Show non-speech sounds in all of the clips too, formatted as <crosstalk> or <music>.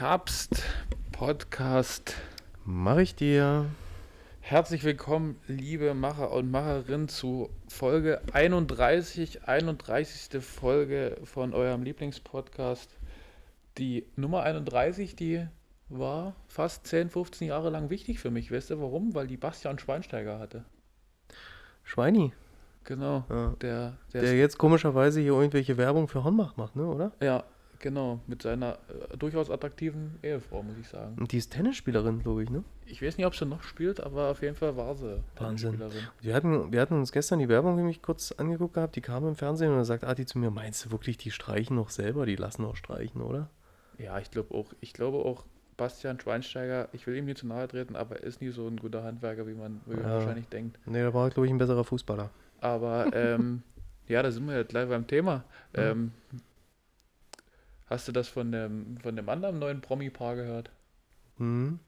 Kapst Podcast. Mach ich dir. Herzlich willkommen, liebe Macher und Macherinnen, zu Folge 31, 31. Folge von eurem Lieblingspodcast. Die Nummer 31, die war fast 10, 15 Jahre lang wichtig für mich. Weißt du warum? Weil die Bastian Schweinsteiger hatte. Schweini. Genau. Ja. Der, der, Der jetzt komischerweise hier irgendwelche Werbung für Hornbach macht, ne, oder? ja, genau. Mit seiner äh, durchaus attraktiven Ehefrau, muss ich sagen. Und die ist Tennisspielerin, glaube ich, ne? Ich weiß nicht, ob sie noch spielt, aber auf jeden Fall war sie Wahnsinn. Tennisspielerin. Wir hatten, wir hatten uns gestern die Werbung nämlich kurz angeguckt gehabt, die kam im Fernsehen und da sagt Adi zu mir, meinst du wirklich, die streichen noch selber? Die lassen auch streichen, oder? Ja, ich glaube auch. Ich glaube auch, Bastian Schweinsteiger, ich will ihm nicht zu nahe treten, aber er ist nie so ein guter Handwerker, wie man, wie man Ja. wahrscheinlich denkt. Ne, da war, glaube ich, ein besserer Fußballer. Aber ähm, <laughs> ja, da sind wir ja gleich beim Thema. Ja. Ähm, hast du das von dem, von dem anderen neuen Promi-Paar gehört? Mhm.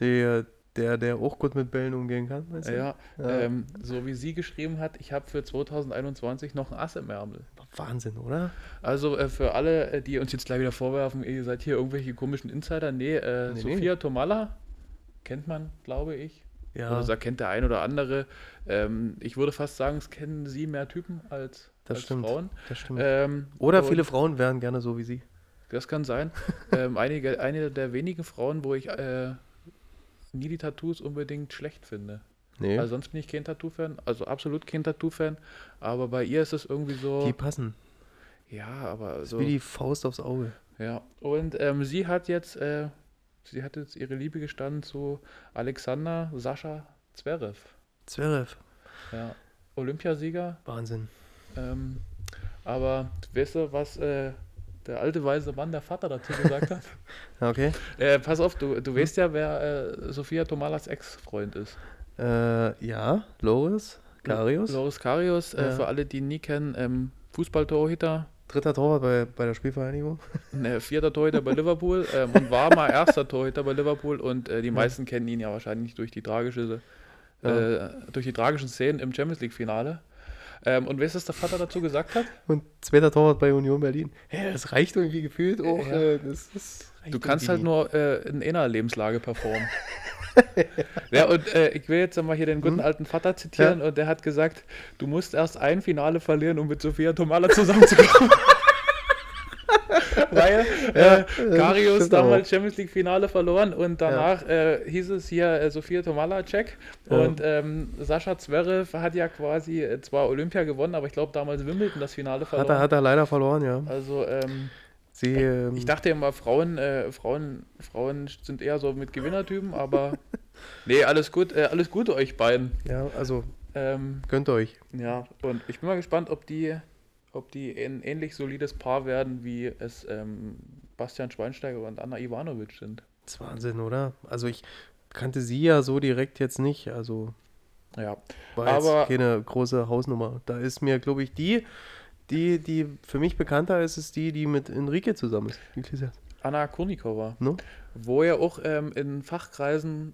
Der, der, der auch gut mit Bällen umgehen kann, weißt du? Ja, Ja. Ähm, so wie sie geschrieben hat, ich habe für 2021 noch ein Ass im Ärmel. Wahnsinn, oder? Also äh, für alle, äh, die uns jetzt gleich wieder vorwerfen, ihr seid hier irgendwelche komischen Insider. Nee, äh, Nee, Sophia Tomalla kennt man, glaube ich. Ja, Oder das kennt der ein oder andere. Ähm, ich würde fast sagen, es kennen sie mehr Typen als, Das als stimmt. Frauen. das stimmt. Ähm, oder und viele Frauen wären gerne so wie sie. Das kann sein. <laughs> ähm, einige, eine der wenigen Frauen, wo ich äh, nie die Tattoos unbedingt schlecht finde. Nee, Also sonst bin ich kein Tattoo-Fan, also absolut kein Tattoo-Fan. Aber bei ihr ist es irgendwie so. die passen. ja, aber so. Wie die Faust aufs Auge. Ja, und ähm, sie hat jetzt, äh, sie hat jetzt ihre Liebe gestanden zu Alexander Sascha Zverev. Zverev. Ja, Olympiasieger. Wahnsinn. Ähm, aber weißt du, was äh, der alte weise Mann, der Vater dazu gesagt hat? Ja, <laughs> Okay. äh, pass auf, du, du weißt ja, wer äh, Sophia Tomalas Ex-Freund ist. Äh, ja, Loris, Karius. Loris Karius, äh, Ja. für alle, die ihn nie kennen, ähm, Fußballtorhüter, Dritter Torwart bei, bei der Spielvereinigung. <laughs> ne, vierter Torhüter bei Liverpool ähm, und war mal erster Torhüter bei Liverpool und äh, die meisten kennen ihn ja wahrscheinlich durch die tragische, äh, durch die tragischen Szenen im Champions League Finale. Ähm, und weißt du, was der Vater dazu gesagt hat? Und zweiter Torwart bei Union Berlin. Hä, das reicht irgendwie gefühlt auch. Ja. Äh, das, das Du kannst halt nur äh, in einer Lebenslage performen. <laughs> ja, und äh, ich will jetzt mal hier den guten Hm? alten Vater zitieren und der hat gesagt, du musst erst ein Finale verlieren, um mit Sophia Tomala zusammenzukommen. <laughs> <laughs> Weil Ja, äh, Karius damals Champions League Finale verloren und danach äh, hieß es hier äh, Sophia Tomala check Ja. und ähm, Sascha Zverev hat ja quasi äh, zwar Olympia gewonnen, aber ich glaube damals Wimbledon das Finale Hat verloren. er, hat er leider verloren, ja. also ähm, Sie, ähm, ich dachte immer, Frauen, äh, Frauen, Frauen sind eher so mit Gewinnertypen, aber <laughs> nee, alles gut, äh, alles Gute euch beiden. ja, also Ähm, gönnt euch. ja, und ich bin mal gespannt, ob die, ob die ein ähnlich solides Paar werden, wie es ähm, Bastian Schweinsteiger und Anna Ivanovic sind. Das ist Wahnsinn, oder? Also ich kannte sie ja so direkt jetzt nicht. Also Ja, war Aber- jetzt keine große Hausnummer. Da ist mir, glaube ich, die, die, die für mich bekannter ist, ist die, die mit Enrique zusammen ist. Anna Kurnikova, No? wo ja auch ähm, in Fachkreisen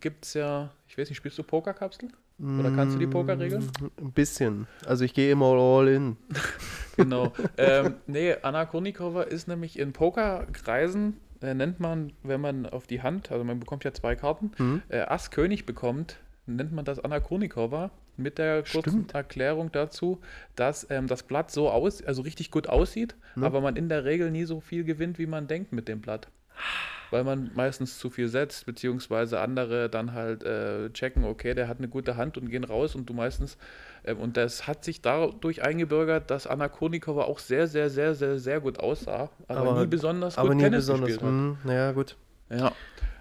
gibt es ja, ich weiß nicht, spielst du Pokerkapsel? Oder kannst du die Pokerregeln? Mm, Ein bisschen. Also ich gehe immer all in. <laughs> Genau. ähm, nee, Anna Kurnikova ist nämlich in Pokerkreisen, äh, nennt man, wenn man auf die Hand, also man bekommt ja zwei Karten, Mhm. äh, Ass König bekommt, nennt man das Anna Kurnikova mit der kurzen Stimmt. Erklärung dazu, dass ähm, das Blatt so aus, also richtig gut aussieht, Ne? aber man in der Regel nie so viel gewinnt, wie man denkt mit dem Blatt. Weil man meistens zu viel setzt, beziehungsweise andere dann halt äh, checken, okay, der hat eine gute Hand und gehen raus und du meistens, ähm, und das hat sich dadurch eingebürgert, dass Anna Kurnikova auch sehr, sehr, sehr, sehr, sehr gut aussah, aber, Aber- nie besonders Aber gut nie Tennis besonders. gespielt hat. Mhm, naja, gut. Ja,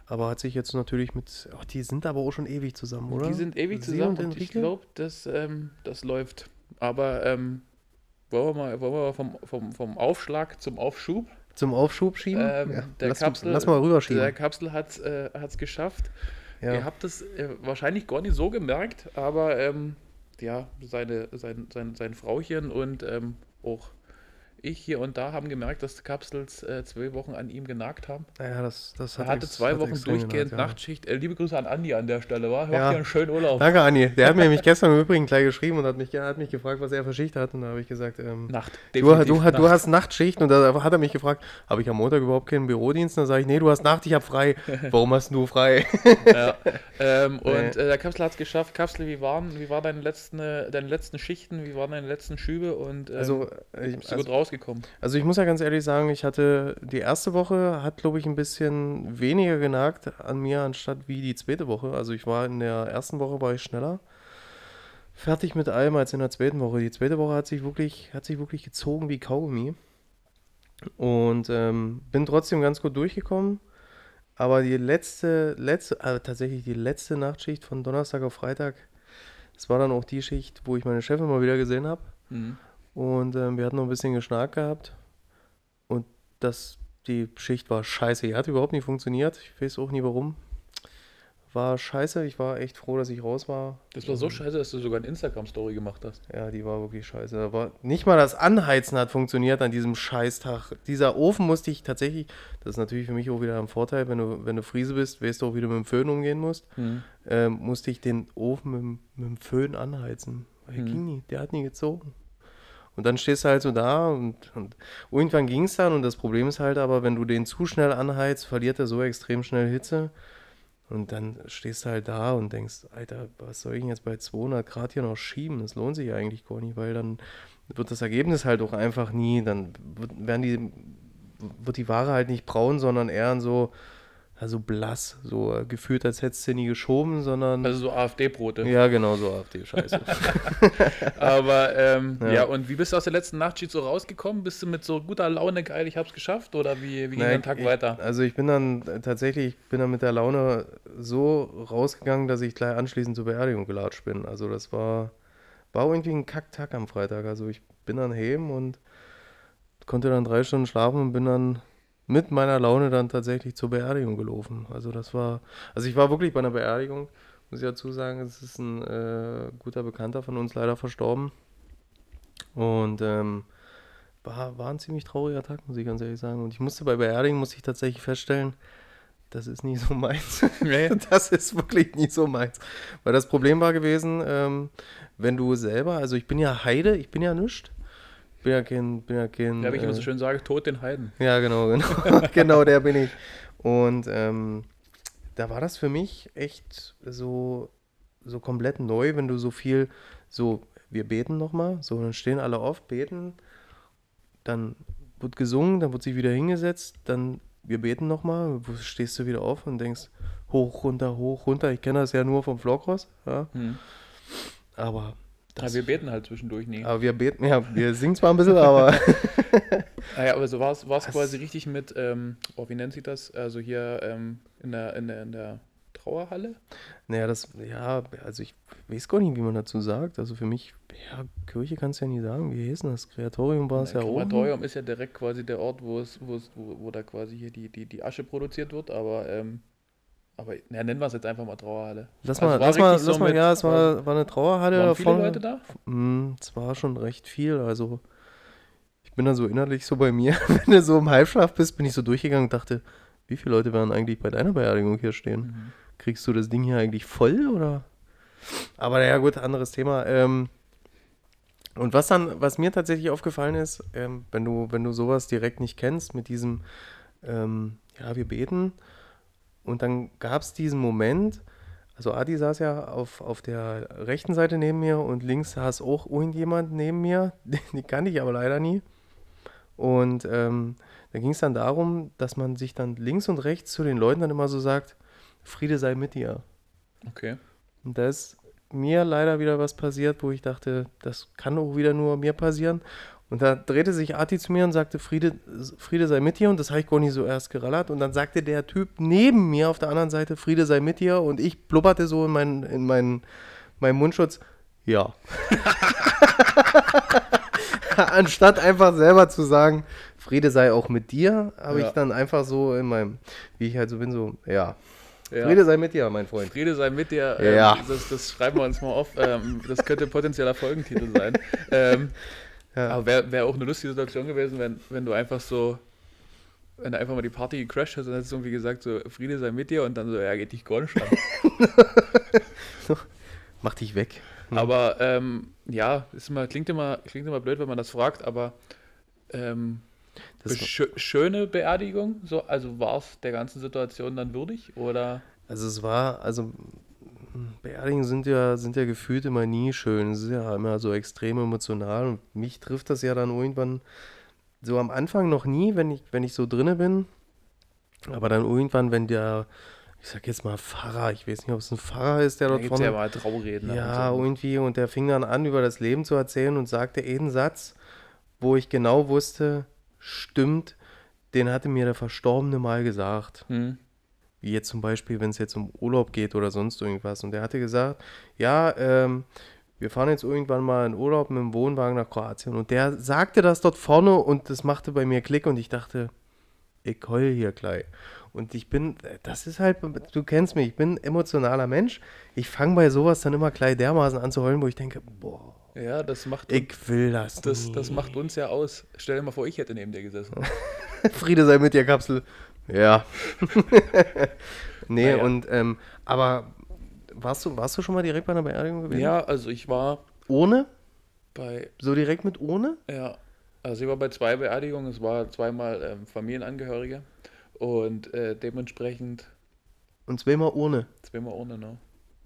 Aber hat sich jetzt natürlich mit. Oh, die sind aber auch schon ewig zusammen, oder? die sind ewig Sie zusammen und und, ich glaube, das, ähm, das läuft. Aber ähm, wollen wir mal, wollen wir mal vom, vom, vom Aufschlag zum Aufschub? Zum Aufschub schieben? Ähm, ja. der lass, Kapsel- lass mal rüberschieben. Der Kapsel hat es äh, geschafft. ja. Ihr habt es äh, wahrscheinlich gar nicht so gemerkt, aber ähm, ja, seine, sein, sein, sein Frauchen und ähm, auch ich hier und da haben gemerkt, dass die Kapsels äh, zwei Wochen an ihm genagt haben. Naja, das, das Er hat hatte ex- zwei hat Wochen durchgehend genagt, ja. Nachtschicht. Äh, liebe Grüße an Andi an der Stelle, war? Macht Ja. einen schönen Urlaub. Danke, Anni. Der hat mir <laughs> nämlich gestern im Übrigen gleich geschrieben und hat mich, hat mich gefragt, was er für Schicht hat. Und da habe ich gesagt, ähm, Nacht. du, du, du Nacht. hast Nachtschicht. Und da hat er mich gefragt, habe ich am Montag überhaupt keinen Bürodienst? Und da sage ich, nee, du hast Nacht, ich habe frei. <laughs> Warum hast du frei? <laughs> Ja. Ähm, Nee. und äh, der Kapsel hat es geschafft. Kapsel, wie waren, wie waren deine letzten, äh, deine letzten Schichten? Wie waren deine letzten Schübe? Und ähm, Also, ich, bist du also, gut rausgekommen? also ich muss ja ganz ehrlich sagen, ich hatte die erste Woche hat, glaube ich, ein bisschen weniger genagt an mir, anstatt wie die zweite Woche. Also ich war in der ersten Woche war ich schneller fertig mit allem als in der zweiten Woche. Die zweite Woche hat sich wirklich, hat sich wirklich gezogen wie Kaugummi. Und ähm, bin trotzdem ganz gut durchgekommen. Aber die letzte, letzte, also tatsächlich die letzte Nachtschicht von Donnerstag auf Freitag, das war dann auch die Schicht, wo ich meine Chefin mal wieder gesehen habe. Mhm. Und ähm, wir hatten noch ein bisschen geschnarrt gehabt. Und das, die Schicht war scheiße. Die hat überhaupt nicht funktioniert. Ich weiß auch nie warum. War scheiße. Ich war echt froh, dass ich raus war. Das war so scheiße, dass du sogar eine Instagram-Story gemacht hast. Ja, die war wirklich scheiße. War nicht mal das Anheizen hat funktioniert an diesem Scheißtag. Dieser Ofen musste ich tatsächlich, das ist natürlich für mich auch wieder ein Vorteil, wenn du, wenn du Friese bist, weißt du auch, wie du mit dem Föhn umgehen musst, Mhm. ähm, musste ich den Ofen mit, dem- mit dem Föhn anheizen. Weil der Mhm. ging nie, der hat nie gezogen. Und dann stehst du halt so da und, und irgendwann ging es dann und das Problem ist halt aber, wenn du den zu schnell anheizt, verliert er so extrem schnell Hitze. Und dann stehst du halt da und denkst, Alter, was soll ich denn jetzt bei 200 Grad hier noch schieben? Das lohnt sich eigentlich gar nicht, weil dann wird das Ergebnis halt auch einfach nie, dann wird, werden die, wird die Ware halt nicht braun, sondern eher so, ja, so blass, so äh, gefühlt, als hättest du nie geschoben, sondern. Also so AfD-Brote. ja, genau, so AfD-Scheiße. <laughs> Aber ähm, ja. Ja. und wie bist du aus der letzten Nachtschicht so rausgekommen? Bist du mit so guter Laune geil, ich hab's geschafft? Oder wie, wie ging dein Tag ich, weiter? Also ich bin dann äh, tatsächlich, ich bin dann mit der Laune so rausgegangen, dass ich gleich anschließend zur Beerdigung gelatscht bin. Also das war, war irgendwie ein Kacktag am Freitag. Also ich bin dann heim und konnte dann drei Stunden schlafen und bin dann mit meiner Laune dann tatsächlich zur Beerdigung gelaufen. Also das war, also ich war wirklich bei einer Beerdigung, muss ich dazu sagen, es ist ein äh, guter Bekannter von uns leider verstorben. Und ähm, war, war ein ziemlich trauriger Tag, muss ich ganz ehrlich sagen. Und ich musste bei Beerdigung, musste ich tatsächlich feststellen, das ist nie so meins. <laughs> Nee. <laughs> Das ist wirklich nie so meins. Weil das Problem war gewesen, ähm, wenn du selber, also ich bin ja Heide, ich bin ja nischt. Bin ja kein, bin ja kein. Ja, wie ich immer äh, so schön sage, Tod den Heiden. ja, genau, genau. <laughs> <laughs> genau, der bin ich. Und ähm, da war das für mich echt so, so komplett neu, wenn du so viel, so, wir beten nochmal, so, dann stehen alle auf, beten, dann wird gesungen, dann wird sich wieder hingesetzt, dann wir beten nochmal, stehst du wieder auf und denkst, hoch, runter, hoch, runter. Ich kenne das ja nur vom Vlogros, ja, Hm. aber Ja, wir beten halt zwischendurch nie. aber wir beten, ja, wir singen zwar ein bisschen, aber <laughs> <laughs> Naja, aber so war es quasi richtig mit, ähm, oh, wie nennt sich das? Also hier ähm, in, der, in, der, in der Trauerhalle? Naja, das, ja, also ich weiß gar nicht, wie man dazu sagt. Also für mich, ja, Kirche kannst du ja nie sagen. Wie hieß denn das? Kreatorium war es ja oben. Krematorium ist ja direkt quasi der Ort, wo es, wo es, wo, wo da quasi hier die, die, die Asche produziert wird, aber, ähm, aber ja, nennen wir es jetzt einfach mal Trauerhalle. Lass Also mal, war lass mal, so lass mal, mit- ja, es war, war eine Trauerhalle. Waren viele. Leute da? Mm, Es war schon recht viel. Also ich bin da so innerlich so bei mir. <laughs> Wenn du so im Halbschlaf bist, bin ich so durchgegangen und dachte, wie viele Leute werden eigentlich bei deiner Beerdigung hier stehen? Mhm. Kriegst du das Ding hier eigentlich voll oder? Aber naja, gut, anderes Thema. Ähm, und was dann, was mir tatsächlich aufgefallen ist, ähm, wenn du, wenn du sowas direkt nicht kennst, mit diesem, ähm, ja, wir beten, und dann gab es diesen Moment, also Adi saß ja auf, auf der rechten Seite neben mir und links saß auch irgendjemand neben mir, <laughs> den, kannte ich aber leider nie. Und ähm, da ging es dann darum, dass man sich dann links und rechts zu den Leuten dann immer so sagt, Friede sei mit dir. Okay. Und da ist mir leider wieder was passiert, wo ich dachte, das kann auch wieder nur mir passieren. Und da drehte sich Arti zu mir und sagte, Friede, Friede sei mit dir. Und das habe ich gar nicht so erst gerallert. Und dann sagte der Typ neben mir auf der anderen Seite, Friede sei mit dir. Und ich blubberte so in meinen, in meinen, meinen Mundschutz, ja. <laughs> Anstatt einfach selber zu sagen, Friede sei auch mit dir, habe Ja. ich dann einfach so in meinem, wie ich halt so bin, so, ja. Ja. Friede sei mit dir, mein Freund. Friede sei mit dir. Ähm, Ja. das, das schreiben wir uns mal auf. Ähm, das könnte potenzieller Folgentitel sein. <laughs> ähm, Ja. Aber wäre wär auch eine lustige Situation gewesen, wenn, wenn du einfach so, wenn du einfach mal die Party gecrashed hast und hättest irgendwie gesagt, so, Friede sei mit dir und dann so, ja, geht dich gar nicht an. Mach dich weg. Aber ähm, ja, ist immer, klingt, immer, klingt immer blöd, wenn man das fragt, aber ähm, schö schöne Beerdigung, so, also war es der ganzen Situation dann würdig? Oder also es war, also Beerdigungen sind ja, sind ja gefühlt immer nie schön. Es ist ja immer so extrem emotional. Und mich trifft das ja dann irgendwann so am Anfang noch nie, wenn ich, wenn ich so drinne bin. Aber dann irgendwann, wenn der, ich sag jetzt mal Pfarrer, ich weiß nicht, ob es ein Pfarrer ist, der da dort es ja vorne. mal Trauredner. Ja, und so. irgendwie. Und der fing dann an, über das Leben zu erzählen und sagte einen Satz, wo ich genau wusste, stimmt, den hatte mir der Verstorbene mal gesagt. Hm. Wie jetzt zum Beispiel, wenn es jetzt um Urlaub geht oder sonst irgendwas. Und der hatte gesagt, ja, ähm, wir fahren jetzt irgendwann mal in Urlaub mit dem Wohnwagen nach Kroatien. Und der sagte das dort vorne und das machte bei mir Klick und ich dachte, ich heul hier gleich. Und ich bin, das ist halt, du kennst mich, ich bin ein emotionaler Mensch. Ich fange bei sowas dann immer gleich dermaßen an zu heulen, wo ich denke, boah, Ja, das macht, ich will das. das, das nie. macht uns ja aus. Stell dir mal vor, ich hätte neben dir gesessen. <laughs> Friede sei mit dir, Kapsel. Ja. <laughs> nee, Naja. und, ähm, aber warst du, warst du schon mal direkt bei einer Beerdigung gewesen? ja, also ich war Ohne? bei, So direkt mit ohne? ja, also ich war bei zwei Beerdigungen, es war zweimal ähm, Familienangehörige und äh, dementsprechend Und zweimal ohne. zweimal ohne, ne?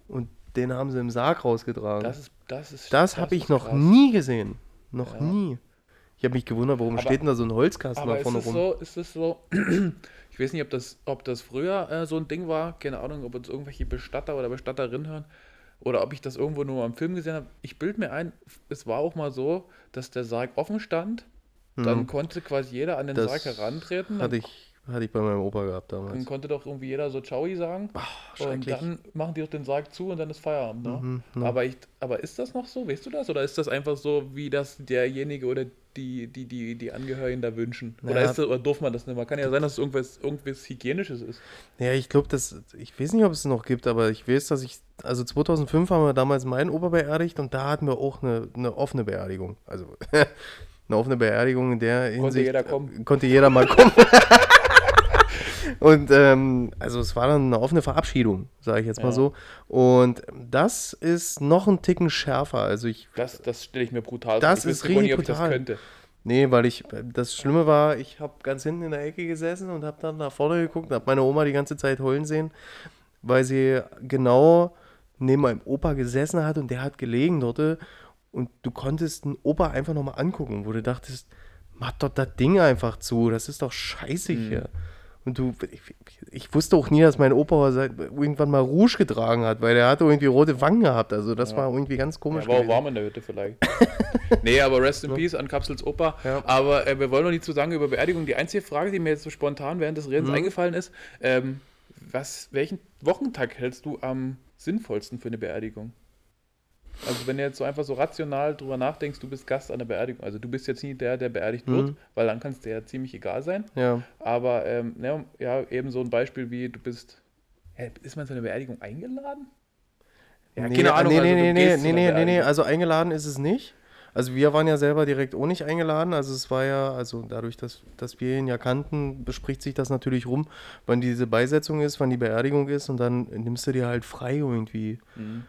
Und den haben sie im Sarg rausgetragen. Das ist, das ist, Das habe ich noch krass. nie gesehen. Noch Ja. nie. Ich habe mich gewundert, warum Aber- steht denn da so ein Holzkasten Aber da ist vorne es rum? so, ist es so, <clears throat> ich weiß nicht, ob das, ob das früher äh, so ein Ding war, keine Ahnung, ob uns irgendwelche Bestatter oder Bestatterinnen hören oder ob ich das irgendwo nur im Film gesehen habe. Ich bilde mir ein, es war auch mal so, dass der Sarg offen stand, dann Mhm. konnte quasi jeder an den Das Sarg herantreten, Hatte dann, ich, hatte ich bei meinem Opa gehabt dann damals. konnte doch irgendwie jeder so Ciao sagen und schrecklich. dann machen die doch den Sarg zu und dann ist Feierabend. Ne? Mhm, ja. aber, ich, aber ist das noch so, weißt du das? Oder ist das einfach so, wie das derjenige oder die, die, die, die Angehörigen da wünschen? Oder, Naja. ist das, oder darf man das nicht mehr? Kann ja sein, dass es irgendwas, irgendwas Hygienisches ist. Ja, ich glaube, das, ich weiß nicht, ob es noch gibt, aber ich weiß, dass ich, also 2005 haben wir damals meinen Opa beerdigt und da hatten wir auch eine, eine offene Beerdigung. Also <laughs> eine offene Beerdigung in der Hinsicht. jeder kommen. Konnte jeder mal kommen. <laughs> und ähm, also es war dann eine offene Verabschiedung, sage ich jetzt mal Ja. so. Und das ist noch ein Ticken schärfer. Also ich Das, das stelle ich mir brutal Das vor. Ich ist richtig ob ich das brutal. könnte. Nee, weil ich, das Schlimme war, ich habe ganz hinten in der Ecke gesessen und habe dann nach vorne geguckt und habe meine Oma die ganze Zeit heulen sehen, weil sie genau neben meinem Opa gesessen hat und der hat gelegen dort und du konntest den Opa einfach nochmal angucken, wo du dachtest, mach doch das Ding einfach zu, das ist doch scheiße Mhm. Und du, ich, ich wusste auch nie, dass mein Opa irgendwann mal Rouge getragen hat, weil er hatte irgendwie rote Wangen gehabt, also das Ja. war irgendwie ganz komisch Ja, war auch warm in der Hütte vielleicht. <laughs> nee, aber Rest in Peace an Kapsels Opa. Ja. Aber äh, wir wollen noch nicht zu sagen über Beerdigung. Die einzige Frage, die mir jetzt so spontan während des Redens Mhm. eingefallen ist, ähm, was, welchen Wochentag hältst du am sinnvollsten für eine Beerdigung? Also wenn du jetzt so einfach so rational drüber nachdenkst, du bist Gast an der Beerdigung. Also du bist jetzt nie der, der beerdigt wird, Mhm. weil dann kann es dir ja ziemlich egal sein. Ja. Aber ähm, ne, ja, eben so ein Beispiel wie du bist. Hä, ist man zu einer Beerdigung eingeladen? Ja, nee, keine Ahnung. Nee, also nee, nee, nee, nee, nee, nee, also eingeladen ist es nicht. Also wir waren ja selber direkt auch nicht eingeladen. Also es war ja, also dadurch, dass, dass wir ihn ja kannten, bespricht sich das natürlich rum, wann diese Beisetzung ist, wann die Beerdigung ist und dann nimmst du dir halt frei irgendwie. Mhm.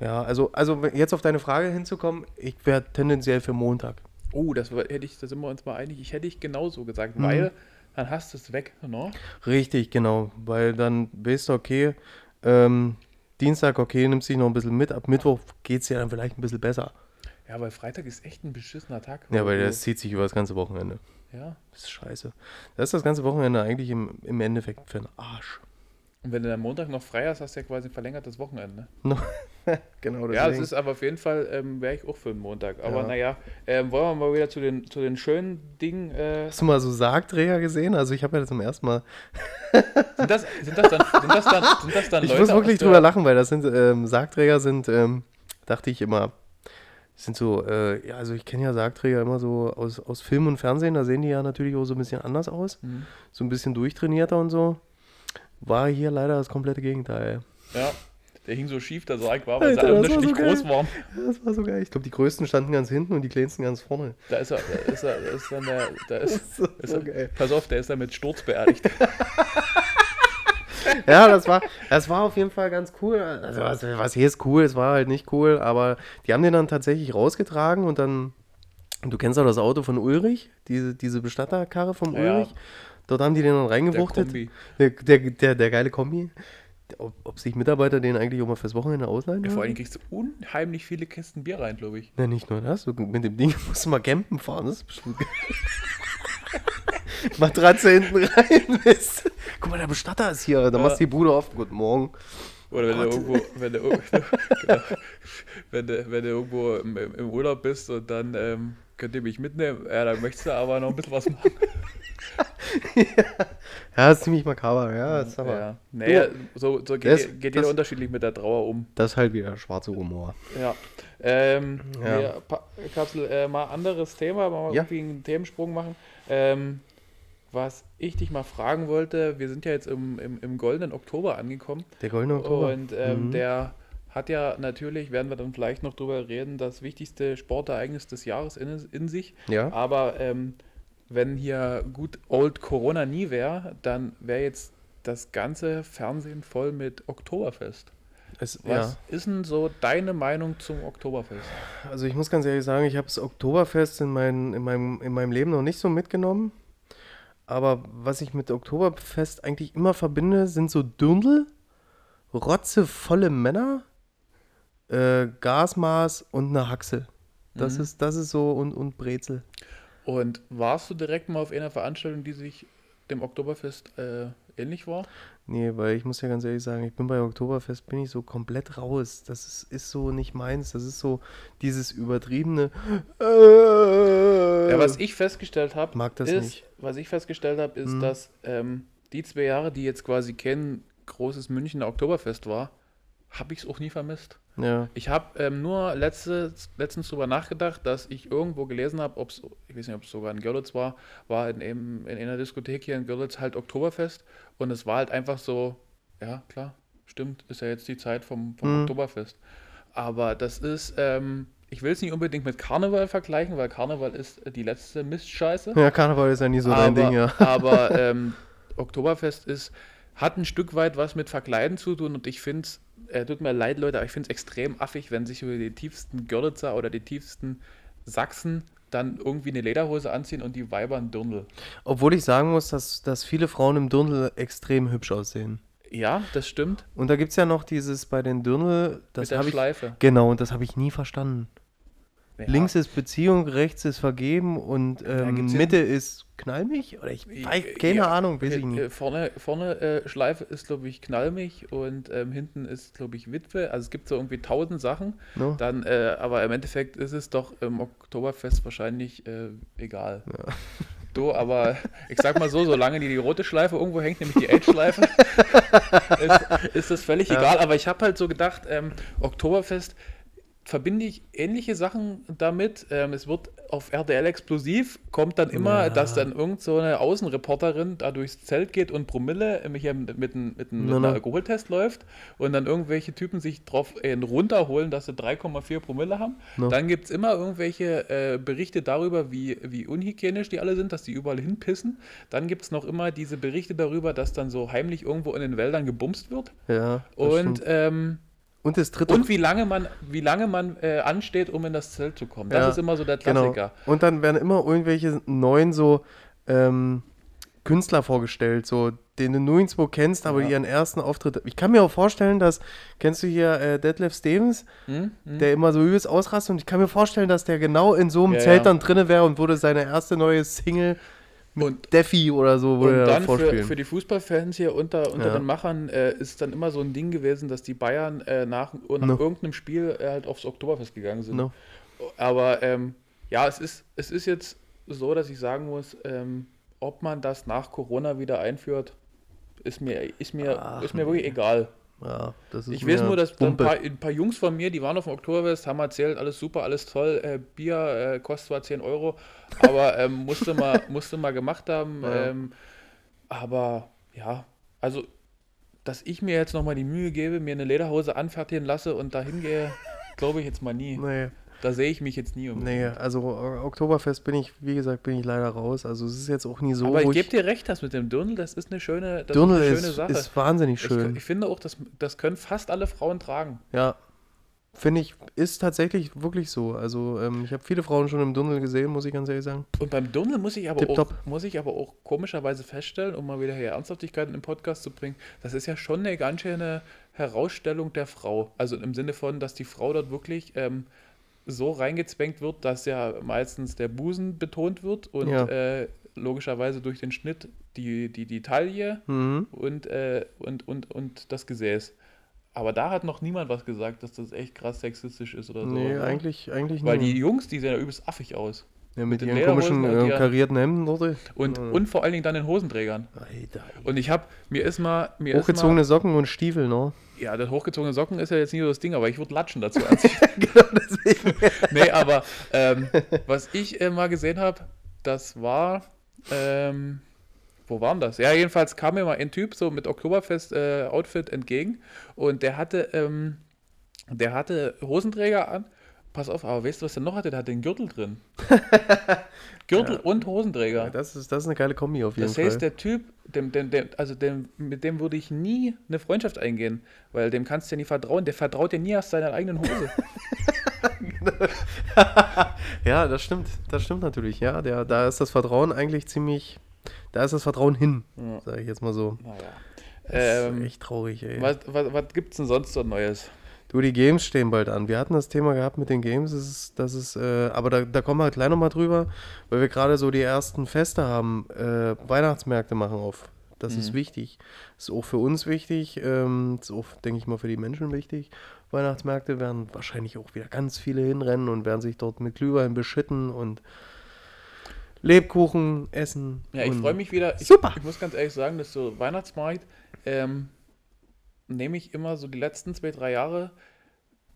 Ja, also, also jetzt auf deine Frage hinzukommen, ich wäre tendenziell für Montag. Oh, das hätte ich, da sind wir uns mal einig. Ich hätte ich genauso gesagt, Mhm. weil dann hast du es weg, ne? Richtig, genau. Weil dann weißt du, okay, ähm, Dienstag, okay, nimmst dich noch ein bisschen mit. Ab Mittwoch geht es ja dann vielleicht ein bisschen besser. Ja, weil Freitag ist echt ein beschissener Tag. Ja, weil das zieht sich über das ganze Wochenende. Ja. Das ist scheiße. Das ist das ganze Wochenende eigentlich im, im Endeffekt für den Arsch. Und wenn du dann Montag noch frei hast, hast du ja quasi ein verlängertes Wochenende. <laughs> genau, Ja, das ist aber auf jeden Fall, ähm, wäre ich auch für den Montag. Aber Ja. naja, ähm, wollen wir mal wieder zu den, zu den schönen Dingen. Äh, Hast du mal so Sargträger gesehen? Also ich habe ja zum ersten Mal. <laughs> sind, das, sind, das dann, sind, das dann, sind das dann Ich Leute muss wirklich drüber lachen, weil das sind ähm, Sargträger sind, ähm, dachte ich immer, sind so, äh, ja, also ich kenne ja Sargträger immer so aus, aus Film und Fernsehen, da sehen die ja natürlich auch so ein bisschen anders aus. Mhm. So ein bisschen durchtrainierter und so. War hier leider das komplette Gegenteil. Ja, Der hing so schief, der Sarg war, weil Alter, sie unterschiedlich so groß waren. Ja, das war so geil. Ich glaube, die größten standen ganz hinten und die kleinsten ganz vorne. Da ist er, da ist er, da ist dann der, da ist, so, ist so er, geil. pass auf, der ist dann mit Sturz beerdigt. <laughs> Ja, das war, das war auf jeden Fall ganz cool. Also, was, was hier ist cool, es war halt nicht cool, aber die haben den dann tatsächlich rausgetragen und dann, du kennst auch das Auto von Ulrich, diese, diese Bestatterkarre vom Ja. Ulrich. Dort haben die den dann reingewuchtet. Der, der, der, der geile Kombi. Ob, ob sich Mitarbeiter den eigentlich auch mal fürs Wochenende ausleihen? Ja, vor allem kriegst du unheimlich viele Kisten Bier rein, glaube ich. Ja, nicht nur das. Du, mit dem Ding musst du mal campen fahren. Das ist bestimmt geil. <laughs> Matratze hinten rein. Guck mal, der Bestatter ist hier. Da Ja. machst du die Bude auf. Guten Morgen. Oder wenn du irgendwo, wenn du, <laughs> genau, wenn du, wenn du irgendwo im, im Urlaub bist und dann ähm, könnt ihr mich mitnehmen, ja, dann möchtest du aber noch ein bisschen was machen. <laughs> Ja, ist ziemlich makaber. Ja, das ist aber. Ja. Naja, so, so geht, Das- geht jeder das- unterschiedlich mit der Trauer um. Das ist halt wieder schwarzer Humor. Ja. Ähm, Ja. Kapsel, äh, mal anderes Thema, mal Ja. irgendwie einen Themensprung machen. Ähm, was ich dich mal fragen wollte, wir sind ja jetzt im, im, im goldenen Oktober angekommen Der goldene Oktober. und ähm, Mhm. der hat ja natürlich, werden wir dann vielleicht noch drüber reden, das wichtigste Sportereignis des Jahres in, in sich. Ja. Aber ähm, wenn hier gut Old Corona nie wäre, dann wäre jetzt das ganze Fernsehen voll mit Oktoberfest. Es, Was ja. ist denn so deine Meinung zum Oktoberfest? Also ich muss ganz ehrlich sagen, ich habe das Oktoberfest in, mein, in, meinem, in meinem Leben noch nicht so mitgenommen. Aber was ich mit Oktoberfest eigentlich immer verbinde, sind so Dirndl, rotzevolle Männer, äh, Gasmaß und eine Haxe. Das, Mhm. ist, das ist so und, und Brezel. Und warst du direkt mal auf einer Veranstaltung, die sich dem Oktoberfest äh, ähnlich war? Nee, weil ich muss ja ganz ehrlich sagen, ich bin bei Oktoberfest, bin ich so komplett raus. Das ist, ist so nicht meins. Das ist so dieses übertriebene. Äh, Ja, was ich festgestellt habe, Mag das ist, nicht. was ich festgestellt habe, ist, Mhm. dass ähm, die zwei Jahre, die jetzt quasi kein großes Münchner Oktoberfest war, habe ich es auch nie vermisst. Ja. Ich habe ähm, nur letztes, letztens darüber nachgedacht, dass ich irgendwo gelesen habe, ob es, ich weiß nicht, ob es sogar in Görlitz war, war in, eben, in einer Diskothek hier in Görlitz halt Oktoberfest und es war halt einfach so, ja klar, stimmt, ist ja jetzt die Zeit vom, vom Mhm. Oktoberfest. Aber das ist, ähm, ich will es nicht unbedingt mit Karneval vergleichen, weil Karneval ist die letzte Mistscheiße. ja, Karneval ist ja nie so dein aber Ding, ja. <laughs> aber <laughs> ähm, Oktoberfest ist, hat ein Stück weit was mit Verkleiden zu tun und ich finde es, äh, tut mir leid, Leute, aber ich finde es extrem affig, wenn sich über die tiefsten Görlitzer oder die tiefsten Sachsen dann irgendwie eine Lederhose anziehen und die Weiber ein Dirndl. Obwohl ich sagen muss, dass, dass viele Frauen im Dirndl extrem hübsch aussehen. Ja, das stimmt. Und da gibt es ja noch dieses bei den Dirndl, das mit der habe ich. Schleife. Genau, und das habe ich nie verstanden. Ja. Links ist Beziehung, rechts ist vergeben und ähm, gibt's ja- Mitte ist knallmilch? Oder ich weiß, keine Ja, Ahnung, weiß ich Äh, nicht. äh, Vorne, vorne äh, Schleife ist, glaube ich, knallmilch und ähm, hinten ist, glaube ich, Witwe. Also es gibt so irgendwie tausend Sachen. No? Dann, äh, aber im Endeffekt ist es doch im Oktoberfest wahrscheinlich äh, egal. <laughs> Du, aber ich sag mal so, solange die, die rote Schleife irgendwo hängt, nämlich die Age-Schleife, <laughs> ist, ist das völlig Ja. egal. Aber ich habe halt so gedacht, ähm, Oktoberfest verbinde ich ähnliche Sachen damit. Ähm, es wird auf RDL explosiv, kommt dann immer, Ja. dass dann irgend so eine Außenreporterin da durchs Zelt geht und Promille äh, mit, mit, einem- mit, einem- mit No, no. einem Alkoholtest läuft und dann irgendwelche Typen sich drauf äh, runterholen, dass sie 3,4 Promille haben. No. Dann gibt es immer irgendwelche äh, Berichte darüber, wie, wie unhygienisch die alle sind, dass die überall hinpissen. Dann gibt es noch immer diese Berichte darüber, dass dann so heimlich irgendwo in den Wäldern gebumst wird. Ja. das Und, ähm, und es tritt und wie lange man, wie lange man äh, ansteht, um in das Zelt zu kommen. Das Ja, ist immer so der Genau. Klassiker. Und dann werden immer irgendwelche neuen so ähm, Künstler vorgestellt, so den du nirgendwo kennst, aber Ja. ihren ersten Auftritt. Ich kann mir auch vorstellen, dass, kennst du hier äh, Detlef Stevens, Hm? Hm? der immer so übelst ausrastet und ich kann mir vorstellen, dass der genau in so einem Ja, Zelt dann drinne wäre und würde seine erste neue Single Und- Defi oder so Und würde er dann für, für die Fußballfans hier unter, unter Ja. den Machern äh, ist dann immer so ein Ding gewesen, dass die Bayern äh, nach, nach No. irgendeinem Spiel äh, halt aufs Oktoberfest gegangen sind. No. Aber ähm, ja, es ist, es ist jetzt so, dass ich sagen muss, ähm, ob man das nach Corona wieder einführt, ist mir, ist mir, Ach, ist mir wirklich egal. Ja, das ist Ich weiß nur, dass ein paar, ein paar Jungs von mir, die waren auf dem Oktoberfest, haben erzählt, alles super, alles toll, äh, Bier äh, kostet zwar 10 Euro, aber ähm, <laughs> musste, mal, musste mal gemacht haben. Ja. Ähm, aber ja, also dass ich mir jetzt nochmal die Mühe gebe, mir eine Lederhose anfertigen lasse und dahin gehe, <laughs> glaube ich jetzt mal nie. Nee, Da sehe ich mich jetzt nie um. nee, also Oktoberfest bin ich, wie gesagt, bin ich leider raus. Also es ist jetzt auch nie so, Aber ich gebe dir recht, das mit dem Dirndl, das ist eine schöne, das Dirndl ist eine schöne ist, Sache. ist wahnsinnig ich, schön. ich finde auch, das, das können fast alle Frauen tragen. Ja, finde ich, ist tatsächlich wirklich so. Also ähm, ich habe viele Frauen schon im Dirndl gesehen, muss ich ganz ehrlich sagen. Und beim Dirndl muss ich aber auch, muss ich aber auch komischerweise feststellen, um mal wieder hier Ernsthaftigkeit in den Podcast zu bringen, das ist ja schon eine ganz schöne Herausstellung der Frau. Also im Sinne von, dass die Frau dort wirklich ähm, so reingezwängt wird, dass ja meistens der Busen betont wird und Ja. äh, logischerweise durch den Schnitt die, die, die Taille Mhm. und, äh, und, und, und das Gesäß. Aber da hat noch niemand was gesagt, dass das echt krass sexistisch ist oder so. Nee, oder? eigentlich, eigentlich Weil nie. die Jungs, die sehen ja übelst affig aus. Ja, mit den ihren komischen äh, karierten Hemden dort. Und, Ja. und vor allen Dingen dann den Hosenträgern. Alter. Und ich habe, mir ist mal, mir ist Hochgezogene Socken und Stiefel, ne? mal, ja, das hochgezogene Socken ist ja jetzt nie so das Ding, aber ich würde latschen dazu <laughs> genau deswegen. <laughs> nee, aber ähm, was ich äh, mal gesehen habe, das war, ähm, wo war denn das? Ja, jedenfalls kam mir mal ein Typ so mit Oktoberfest-Outfit entgegen und der hatte, ähm, der hatte Hosenträger an. Pass auf, aber weißt du, was der noch hatte? Der hatte den Gürtel drin. <laughs> Gürtel Ja. und Hosenträger. Ja, das, ist, das ist eine geile Kombi auf jeden Das heißt, Fall. der Typ, dem, dem, dem, also dem, mit dem würde ich nie eine Freundschaft eingehen, weil dem kannst du ja nie vertrauen. Der vertraut dir nie erst seiner eigenen Hose. <laughs> <laughs> ja, das stimmt. Das stimmt natürlich. Ja, der, da ist das Vertrauen eigentlich ziemlich. Da ist das Vertrauen hin, Ja. sage ich jetzt mal so. Naja. Das Ähm, ist echt traurig, ey. was was, was gibt es denn sonst so Neues? Du, die Games stehen bald an. Wir hatten das Thema gehabt mit den Games, das ist, das ist äh, aber da, da kommen wir gleich nochmal drüber, weil wir gerade so die ersten Feste haben, äh, Weihnachtsmärkte machen auf. Das ist Mhm. wichtig. Ist auch für uns wichtig, ähm, ist auch, denke ich mal, für die Menschen wichtig. Weihnachtsmärkte werden wahrscheinlich auch wieder ganz viele hinrennen und werden sich dort mit Glühwein beschütten und Lebkuchen essen. Ja, ich freue mich wieder. Ich, Super. Ich muss ganz ehrlich sagen, dass so Weihnachtsmarkt ähm, nehme ich immer so die letzten zwei, drei Jahre,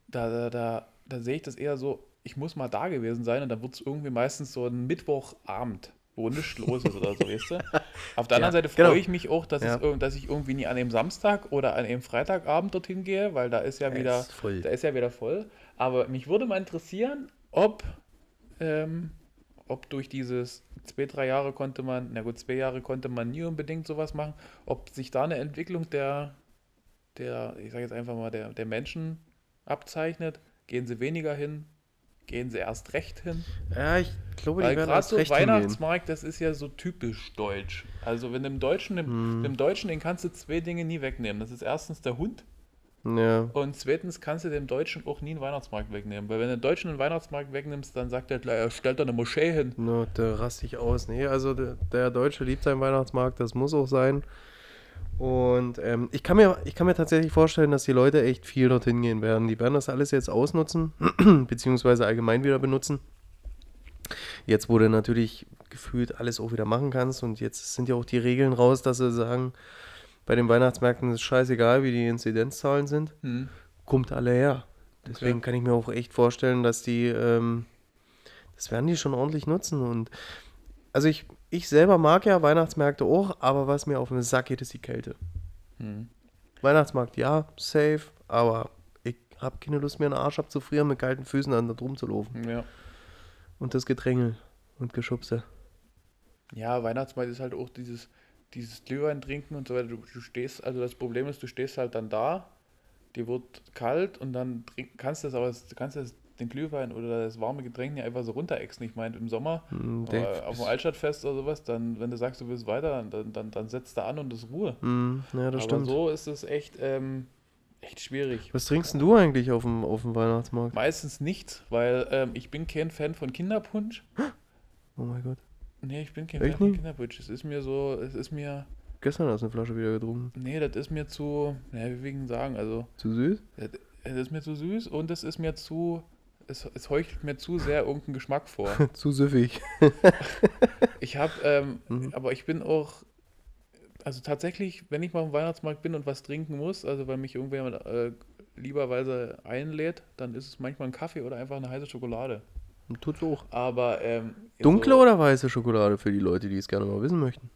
da, da, da, da sehe ich das eher so, ich muss mal da gewesen sein und dann wird es irgendwie meistens so ein Mittwochabend, wo nichts los ist oder so, weißt du? Auf der <laughs> anderen Ja, Seite freue genau. ich mich auch, dass, Ja. es, dass ich irgendwie nie an dem Samstag oder an dem Freitagabend dorthin gehe, weil da ist ja Ja, wieder, ist voll. da ist ja wieder voll. Aber mich würde mal interessieren, ob, ähm, ob durch dieses zwei, drei Jahre konnte man, na gut, zwei Jahre konnte man nie unbedingt sowas machen, ob sich da eine Entwicklung der, der ich sage jetzt einfach mal, der, der Menschen abzeichnet. Gehen sie weniger hin? Gehen sie erst recht hin? Ja, ich glaube, die Weil gerade so recht hingehen. Weihnachtsmarkt, das ist ja so typisch deutsch. Also wenn im Deutschen, dem, Hm. dem Deutschen, den kannst du zwei Dinge nie wegnehmen. Das ist erstens der Hund Ja. und zweitens kannst du dem Deutschen auch nie einen Weihnachtsmarkt wegnehmen. Weil wenn du den Deutschen einen Weihnachtsmarkt wegnimmst, dann sagt er gleich, er stellt da eine Moschee hin. No, da raste ich aus. Nee, also der, der Deutsche liebt seinen Weihnachtsmarkt, das muss auch sein. Und ähm, ich, kann mir, ich kann mir tatsächlich vorstellen, dass die Leute echt viel dorthin gehen werden. Die werden das alles jetzt ausnutzen, <clears throat> beziehungsweise allgemein wieder benutzen. Jetzt, wo du natürlich gefühlt alles auch wieder machen kannst und jetzt sind ja auch die Regeln raus, dass sie sagen, bei den Weihnachtsmärkten ist es scheißegal, wie die Inzidenzzahlen sind Hm. kommt alle her. Deswegen Okay. kann ich mir auch echt vorstellen, dass die, ähm, das werden die schon ordentlich nutzen. Und also ich, ich selber mag ja Weihnachtsmärkte auch, aber was mir auf den Sack geht, ist die Kälte. Hm. Weihnachtsmarkt, ja, safe, aber ich habe keine Lust mehr, einen Arsch abzufrieren, mit kalten Füßen an da drum zu laufen. Ja. Und das Gedrängel und Geschubse. Ja, Weihnachtsmarkt ist halt auch dieses, dieses Glühwein trinken und so weiter. Du, du stehst, also das Problem ist, du stehst halt dann da, dir wird kalt und dann trink, kannst du das aber, du kannst das, den Glühwein oder das warme Getränk nicht einfach so runterexen. Ich meine, im Sommer der- auf dem Altstadtfest oder sowas, dann, wenn du sagst, du willst weiter, dann, dann, dann setzt du an und ist Ruhe. Hm, ja, das aber stimmt. so ist es echt, ähm, echt schwierig. Was trinkst denn du eigentlich auf dem, auf dem Weihnachtsmarkt? Meistens nichts, weil ähm, ich bin kein Fan von Kinderpunsch. <gasps> Oh mein Gott. Nee, ich bin kein Echt Fan von nicht? Kinderpunsch. Es ist mir so, es ist mir, Gestern hast du eine Flasche wieder getrunken. nee, das ist mir zu, ja, wie wegen sagen, also Zu süß? Es es ist mir zu süß und es ist mir zu. Es, es heuchelt mir zu sehr irgendeinen Geschmack vor. <laughs> Zu süffig. <laughs> Ich habe, ähm, Mhm. aber ich bin auch. Also tatsächlich, wenn ich mal am Weihnachtsmarkt bin und was trinken muss, also weil mich irgendjemand äh, lieberweise einlädt, dann ist es manchmal ein Kaffee oder einfach eine heiße Schokolade. Tut's auch. Aber ähm, Dunkle so, oder weiße Schokolade für die Leute, die es gerne mal wissen möchten?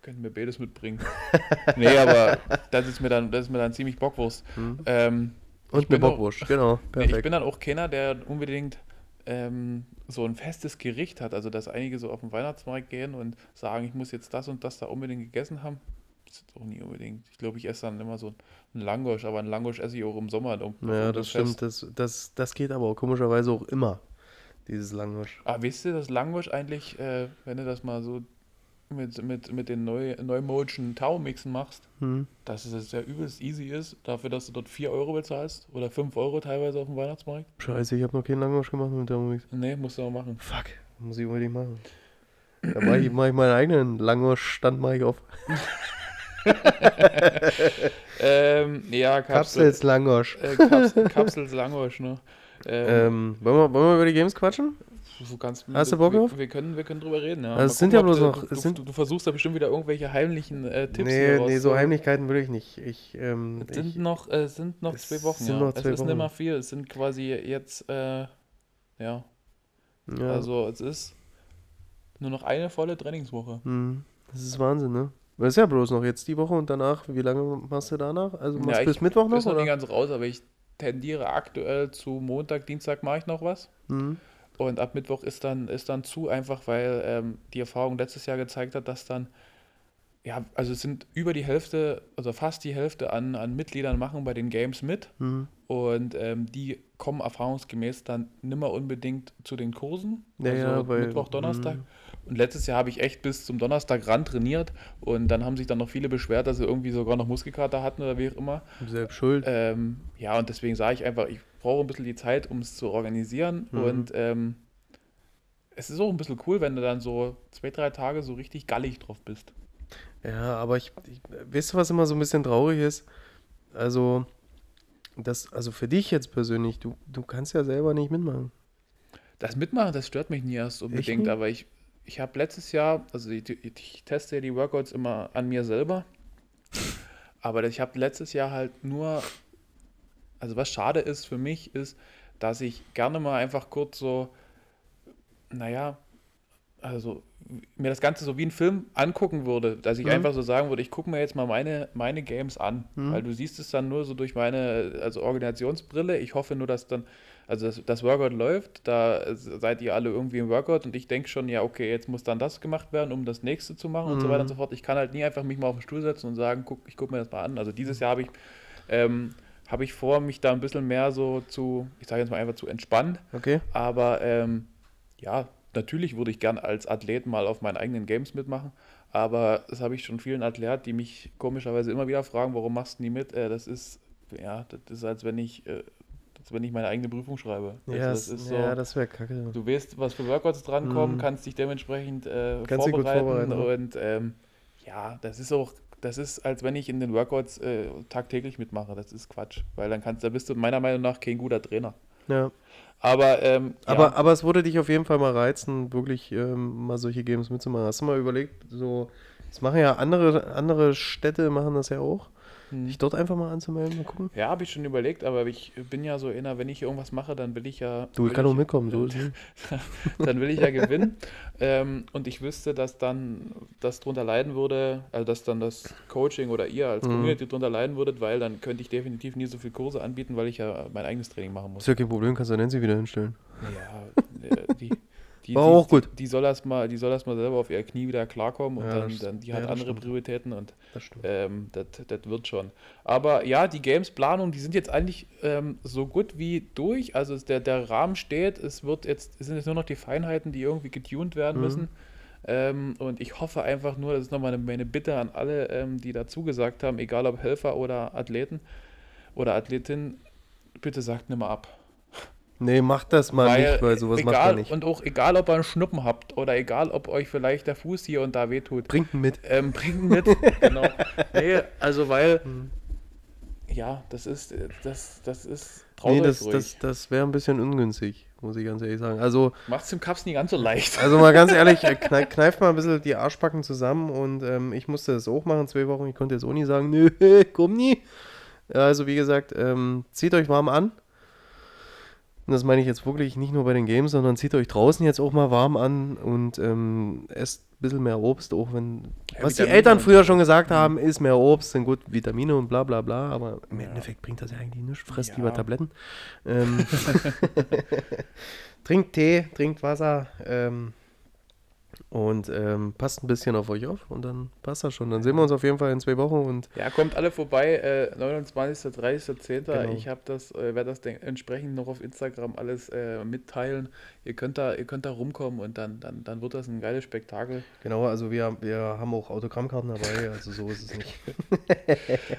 Könnten wir beides mitbringen. <laughs> nee, aber das ist mir dann, das ist mir dann ziemlich Bockwurst. Hm. Ähm, Und ich eine Bockwurst, genau. <laughs> Perfekt. ich bin dann auch keiner, der unbedingt ähm, so ein festes Gericht hat. Also, dass einige so auf den Weihnachtsmarkt gehen und sagen, ich muss jetzt das und das da unbedingt gegessen haben. Das ist auch nie unbedingt. Ich glaube, ich esse dann immer so ein Langosch, aber ein Langosch esse ich auch im Sommer. Ja, das Fest. stimmt. Das, das, das geht aber auch komischerweise auch immer, dieses Langosch. Ah, wisst ihr, dass Langosch eigentlich, äh, wenn du das mal so mit, mit, mit den neu, neumodischen Tau-Mixen machst, Hm. dass es ja übelst easy ist, dafür, dass du dort 4 Euro bezahlst oder 5 Euro teilweise auf dem Weihnachtsmarkt? Scheiße, ich habe noch keinen Langosch gemacht mit Thermomix. Nee, musst du auch machen. Fuck, muss ich unbedingt machen. Da mache ich, mach ich meinen eigenen Langosch-Stand mach ich auf. <laughs> Ähm, ja, Kapsel, Kapsels Langosch. äh, Kapsel, Kapsels Langosch, ne? Ähm, Ähm, wollen, wir, wollen wir über die Games quatschen? Du kannst, hast du Bock wir, drauf? Wir können, wir können drüber reden, ja. Also es sind ja gucken, bloß ob noch- Du, es du, sind- du, du versuchst da bestimmt wieder irgendwelche heimlichen äh, Tipps nee, nee, so Heimlichkeiten würde ich nicht. Ich, ähm, Es sind ich, noch, äh, es sind noch es zwei Wochen, sind ja. noch es zwei ist nicht mehr viel. Es sind quasi jetzt, äh, ja, ja, also es ist nur noch eine volle Trainingswoche. hm, das ist Wahnsinn, ne? Das ist ja bloß noch jetzt die Woche und danach, wie lange machst du danach? Also machst Ja, du bis Mittwoch Ich noch? noch nicht ganz raus, aber ich tendiere aktuell zu Montag, Dienstag mache ich noch was. Hm. Und ab Mittwoch ist dann, ist dann zu, einfach weil ähm, die Erfahrung letztes Jahr gezeigt hat, dass dann, ja, also es sind über die Hälfte, also fast die Hälfte an, an Mitgliedern machen bei den Games mit. Hm. Und ähm, die kommen erfahrungsgemäß dann nimmer unbedingt zu den Kursen. Ja, also Mittwoch, Donnerstag. hm. Und letztes Jahr habe ich echt bis zum Donnerstag ran trainiert. Und dann haben sich dann noch viele beschwert, dass sie irgendwie sogar noch Muskelkater hatten oder wie auch immer. Selbst schuld. Ähm, ja, und deswegen sage ich einfach, ich brauche ein bisschen die Zeit, um es zu organisieren. Mhm. Und ähm, es ist auch ein bisschen cool, wenn du dann so zwei, drei Tage so richtig gallig drauf bist. Ja, aber ich, ich weißt du, was immer so ein bisschen traurig ist? Also, das, also für dich jetzt persönlich, du, du kannst ja selber nicht mitmachen. Das Mitmachen, das stört mich nie erst unbedingt, aber ich, ich habe letztes Jahr, also ich, ich teste ja die Workouts immer an mir selber, aber ich habe letztes Jahr halt nur, also was schade ist für mich, ist, dass ich gerne mal einfach kurz so, naja, also mir das Ganze so wie ein Film angucken würde, dass ich Mhm. einfach so sagen würde, ich gucke mir jetzt mal meine, meine Games an, Mhm. weil du siehst es dann nur so durch meine also Organisationsbrille. Ich hoffe nur, dass dann, also das, das Workout läuft, da seid ihr alle irgendwie im Workout und ich denke schon, ja, okay, jetzt muss dann das gemacht werden, um das nächste zu machen und so Mhm. weiter und so fort. Ich kann halt nie einfach mich mal auf den Stuhl setzen und sagen, guck, ich gucke mir das mal an. Also dieses Jahr habe ich, ähm, habe ich vor, mich da ein bisschen mehr so zu, ich sage jetzt mal einfach zu entspannen. Okay? Aber ähm, ja, natürlich würde ich gern als Athlet mal auf meinen eigenen Games mitmachen. Aber das habe ich schon vielen Athleten, die mich komischerweise immer wieder fragen, warum machst du nie mit? Äh, das ist, ja, das ist, als wenn ich, äh, als wenn ich meine eigene Prüfung schreibe. Also Ja, das das, so. ja, das wäre kacke. Du weißt, was für Workouts drankommen, Mhm. kannst dich dementsprechend äh, Kannst dich gut vorbereiten. vorbereiten, und ähm, ja, das ist auch, das ist, als wenn ich in den Workouts äh, tagtäglich mitmache. Das ist Quatsch. Weil dann kannst, da bist du meiner Meinung nach kein guter Trainer. Ja. Aber, ähm, Aber, ja, aber es würde dich auf jeden Fall mal reizen, wirklich ähm, mal solche Games mitzumachen. Hast du mal überlegt, so, das machen ja andere, andere Städte, machen das ja auch, hm. dich dort einfach mal anzumelden, mal gucken? Ja, habe ich schon überlegt, aber ich bin ja so einer, wenn ich irgendwas mache, dann will ich ja. Du, ich will kann auch mitkommen, so. <laughs> Dann will ich ja gewinnen. ähm, und ich wüsste, dass dann das drunter leiden würde, also dass dann das Coaching oder ihr als Mhm. Community drunter leiden würdet, weil dann könnte ich definitiv nie so viele Kurse anbieten, weil ich ja mein eigenes Training machen muss. Ist ja kein Problem, kannst du Nancy wieder hinstellen. Ja, äh, die, die, War die, auch gut. Die soll erstmal, die soll erst mal selber auf ihr Knie wieder klarkommen und Ja, dann, dann die ja, hat das andere stimmt. Prioritäten und Das ähm, das, das wird schon. Aber ja, die Games-Planung, die sind jetzt eigentlich ähm, so gut wie durch. Also der, der Rahmen steht. Es wird jetzt, es sind jetzt nur noch die Feinheiten, die irgendwie getuned werden Mhm. müssen. Ähm, und ich hoffe einfach nur, das ist nochmal eine, meine Bitte an alle, ähm, die dazu gesagt haben, egal ob Helfer oder Athleten oder Athletin, bitte sagt nicht mal ab. Nee, mach das mal nicht, weil sowas macht egal, man nicht. Und auch egal, ob ihr einen Schnuppen habt oder egal, ob euch vielleicht der Fuß hier und da wehtut. Bringt ihn mit. Ähm, bringen mit, <laughs> genau. Nee, also weil, Mhm. ja, das ist, äh, das, das ist Nee, traurig das, ruhig. das, das wäre ein bisschen ungünstig, muss ich ganz ehrlich sagen. Also, Macht es dem Cups nie ganz so leicht. also mal ganz ehrlich, <laughs> äh, kneif, kneift mal ein bisschen die Arschbacken zusammen und ähm, ich musste das auch machen, zwei Wochen. Ich konnte jetzt auch nie sagen, <laughs> nö, komm nie. Also wie gesagt, ähm, zieht euch warm an. Und das meine ich jetzt wirklich nicht nur bei den Games, sondern zieht euch draußen jetzt auch mal warm an und ähm, esst ein bisschen mehr Obst, auch wenn. Ja, was die Vitamine Eltern und- früher schon gesagt haben, ist mehr Obst, sind gut Vitamine und bla bla bla, aber im Ja. Endeffekt bringt das ja eigentlich nichts. Fresst Ja. lieber Tabletten. Ähm, <laughs> <laughs> trinkt Tee, trinkt Wasser ähm, und ähm, passt ein bisschen auf euch auf und dann passt das schon. Dann sehen wir uns auf jeden Fall in zwei Wochen und Ja, kommt alle vorbei, äh, 29., 30., 10. Genau. Ich habe das, äh, werde das entsprechend noch auf Instagram alles äh, mitteilen. Ihr könnt da, ihr könnt da rumkommen und dann, dann, dann wird das ein geiles Spektakel. genau, also wir, wir haben auch Autogrammkarten dabei, also so ist es nicht. <laughs>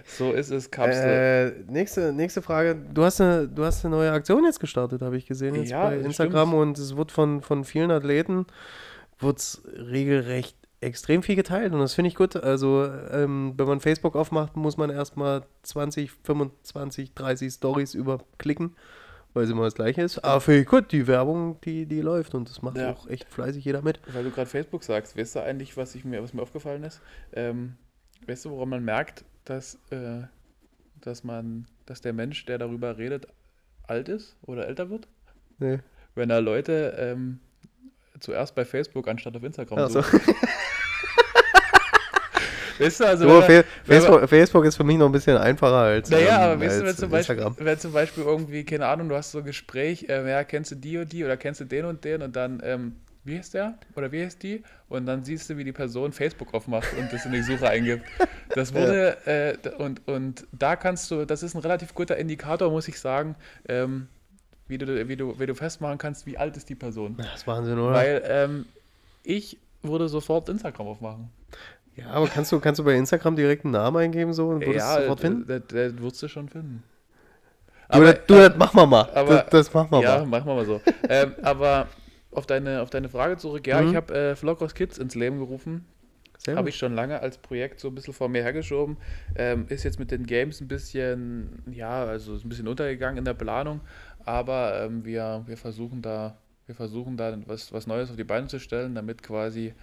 So ist es, Kapsel. Äh, nächste, nächste Frage. Du hast, eine, du hast eine neue Aktion jetzt gestartet, habe ich gesehen jetzt Ja, bei Instagram stimmt. und es wird von, von vielen Athleten wird's regelrecht extrem viel geteilt und das finde ich gut. Also ähm, wenn man Facebook aufmacht, muss man erstmal 20, 25, 30 Stories überklicken, weil es immer das gleiche ist. Aber finde ich gut, die Werbung, die, die läuft und das macht Ja. auch echt fleißig jeder mit. Weil du gerade Facebook sagst, weißt du eigentlich, was, ich mir, was mir aufgefallen ist? Ähm, weißt du, woran man merkt, dass, äh, dass man, dass der Mensch, der darüber redet, alt ist oder älter wird? Nee. Wenn er Leute ähm, zuerst bei Facebook anstatt auf Instagram Also, sucht. <laughs> Weißt du, also so, wenn er- Fa wenn man- Facebook, Facebook ist für mich noch ein bisschen einfacher als, Naja, ähm, aber weißt du, wenn zum, Beispiel, Instagram. wenn zum Beispiel irgendwie, keine Ahnung, du hast so ein Gespräch, äh, ja, kennst du die und die oder kennst du den und den und dann, ähm, wie heißt der? Oder wie heißt die? Und dann siehst du, wie die Person Facebook aufmacht und das in die Suche eingibt. Das <laughs> wurde, äh, d- und, und da kannst du, das ist ein relativ guter Indikator, muss ich sagen, ähm, wie, du, wie, du, wie du festmachen kannst, wie alt ist die Person. Das ist Wahnsinn, oder? Weil ähm, ich würde sofort Instagram aufmachen. Ja, aber kannst du, kannst du bei Instagram direkt einen Namen eingeben so und würdest ja, sofort finden? Das, das würdest du schon finden. Du, das, das machen wir mal. aber- das, das machen wir Ja, mal. machen wir mal so. <laughs> ähm, aber auf deine, auf deine Frage zurück, ja, Mhm. ich habe äh, Vloggers Kids ins Leben gerufen. Habe ich schon lange als Projekt so ein bisschen vor mir hergeschoben. Ähm, ist jetzt mit den Games ein bisschen, ja, also ein bisschen untergegangen in der Planung. Aber ähm, wir, wir versuchen da, wir versuchen da was, was Neues auf die Beine zu stellen, damit quasi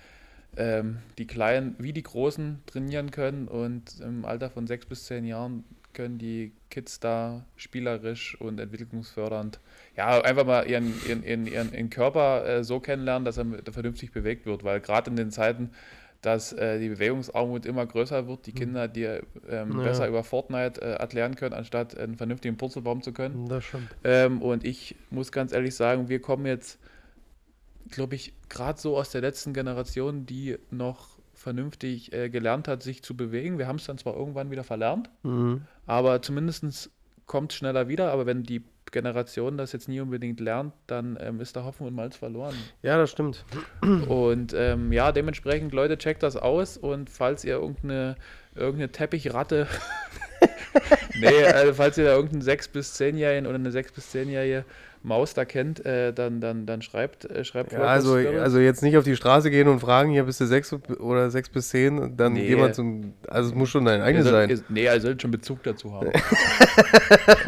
ähm, die Kleinen wie die Großen trainieren können und im Alter von sechs bis zehn Jahren können die Kids da spielerisch und entwicklungsfördernd, ja, einfach mal ihren, ihren, ihren, ihren, Körper äh, so kennenlernen, dass er vernünftig bewegt wird, weil gerade in den Zeiten, dass äh, die Bewegungsarmut immer größer wird, die Kinder dir ähm, Ja. besser über Fortnite äh, erklären können, anstatt einen vernünftigen Purzelbaum zu können. Das stimmt. Ähm, und ich muss ganz ehrlich sagen, wir kommen jetzt, glaube ich, gerade so aus der letzten Generation, die noch vernünftig äh, gelernt hat, sich zu bewegen. Wir haben es dann zwar irgendwann wieder verlernt, Mhm. aber zumindest kommt es schneller wieder. Aber wenn die Generation das jetzt nie unbedingt lernt, dann ähm, ist da Hopfen und Malz verloren. Ja, das stimmt. Und ähm, ja, dementsprechend, Leute, checkt das aus und falls ihr irgendeine, irgendeine Teppichratte, <laughs> nee, also falls ihr da irgendeinen 6- bis 10-Jährigen oder eine 6- bis 10-jährige Maus da kennt, äh, dann, dann, dann schreibt, äh, schreibt Ja, also, also jetzt nicht auf die Straße gehen und fragen, hier bist du sechs oder sechs bis zehn, dann Nee. geh mal zum. Also es muss schon dein eigenes sein. ihr, nee, ihr sollt schon Bezug dazu haben. <laughs>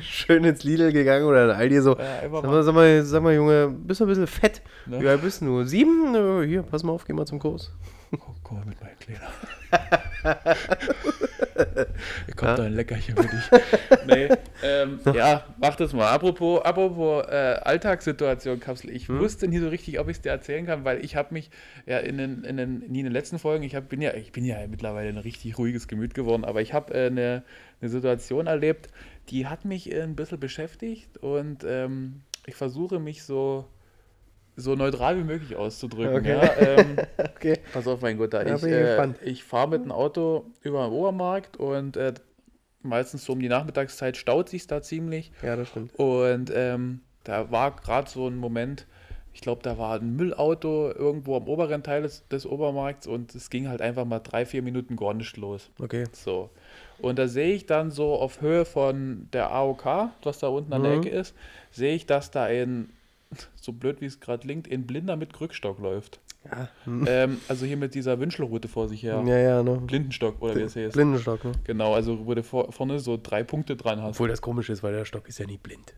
Schön ins Lidl gegangen oder in Aldi so. Ja, Sag mal, sag mal, sag mal, Junge, bist du ein bisschen fett? ne? Wie alt bist du? Sieben? Äh, Hier, pass mal auf, geh mal zum Kurs. Oh, mal mit meinen Kleiner. Kommt da ein Leckerchen für dich. <laughs> nee, ähm, ja, mach das mal. Apropos, apropos äh, Alltagssituation, Kapsel. Ich Hm? wusste nie so richtig, ob ich es dir erzählen kann, weil ich habe mich ja in den, in den, nie in den letzten Folgen, ich hab, bin, ja, ich bin ja mittlerweile ein richtig ruhiges Gemüt geworden, aber ich habe äh, eine, eine Situation erlebt, die hat mich äh, ein bisschen beschäftigt und ähm, ich versuche mich so, so neutral wie möglich auszudrücken. Okay. Ja, ähm, <laughs> Okay. Pass auf, mein Gott, da Ja, ich, äh, gespannt. ich fahre mit dem Auto über den Obermarkt und äh, meistens so um die Nachmittagszeit staut sich da ziemlich. Ja, das stimmt. Und ähm, da war gerade so ein Moment, ich glaube, da war ein Müllauto irgendwo am oberen Teil des, des Obermarkts und es ging halt einfach mal drei, vier Minuten gar nicht los. Okay. So. Und da sehe ich dann so auf Höhe von der AOK, was da unten an der Mhm. Ecke ist, sehe ich, dass da ein, <laughs> so blöd wie es gerade klingt, ein Blinder mit Krückstock läuft. Ja. <laughs> Ähm, also hier mit dieser Wünschelrute vor sich her. Ja, ja, ne? Blindenstock oder wie es heißt. Blindenstock, ne? Genau, also wo du vor, vorne so drei Punkte dran hast. Obwohl das komisch ist, weil der Stock ist ja nie blind.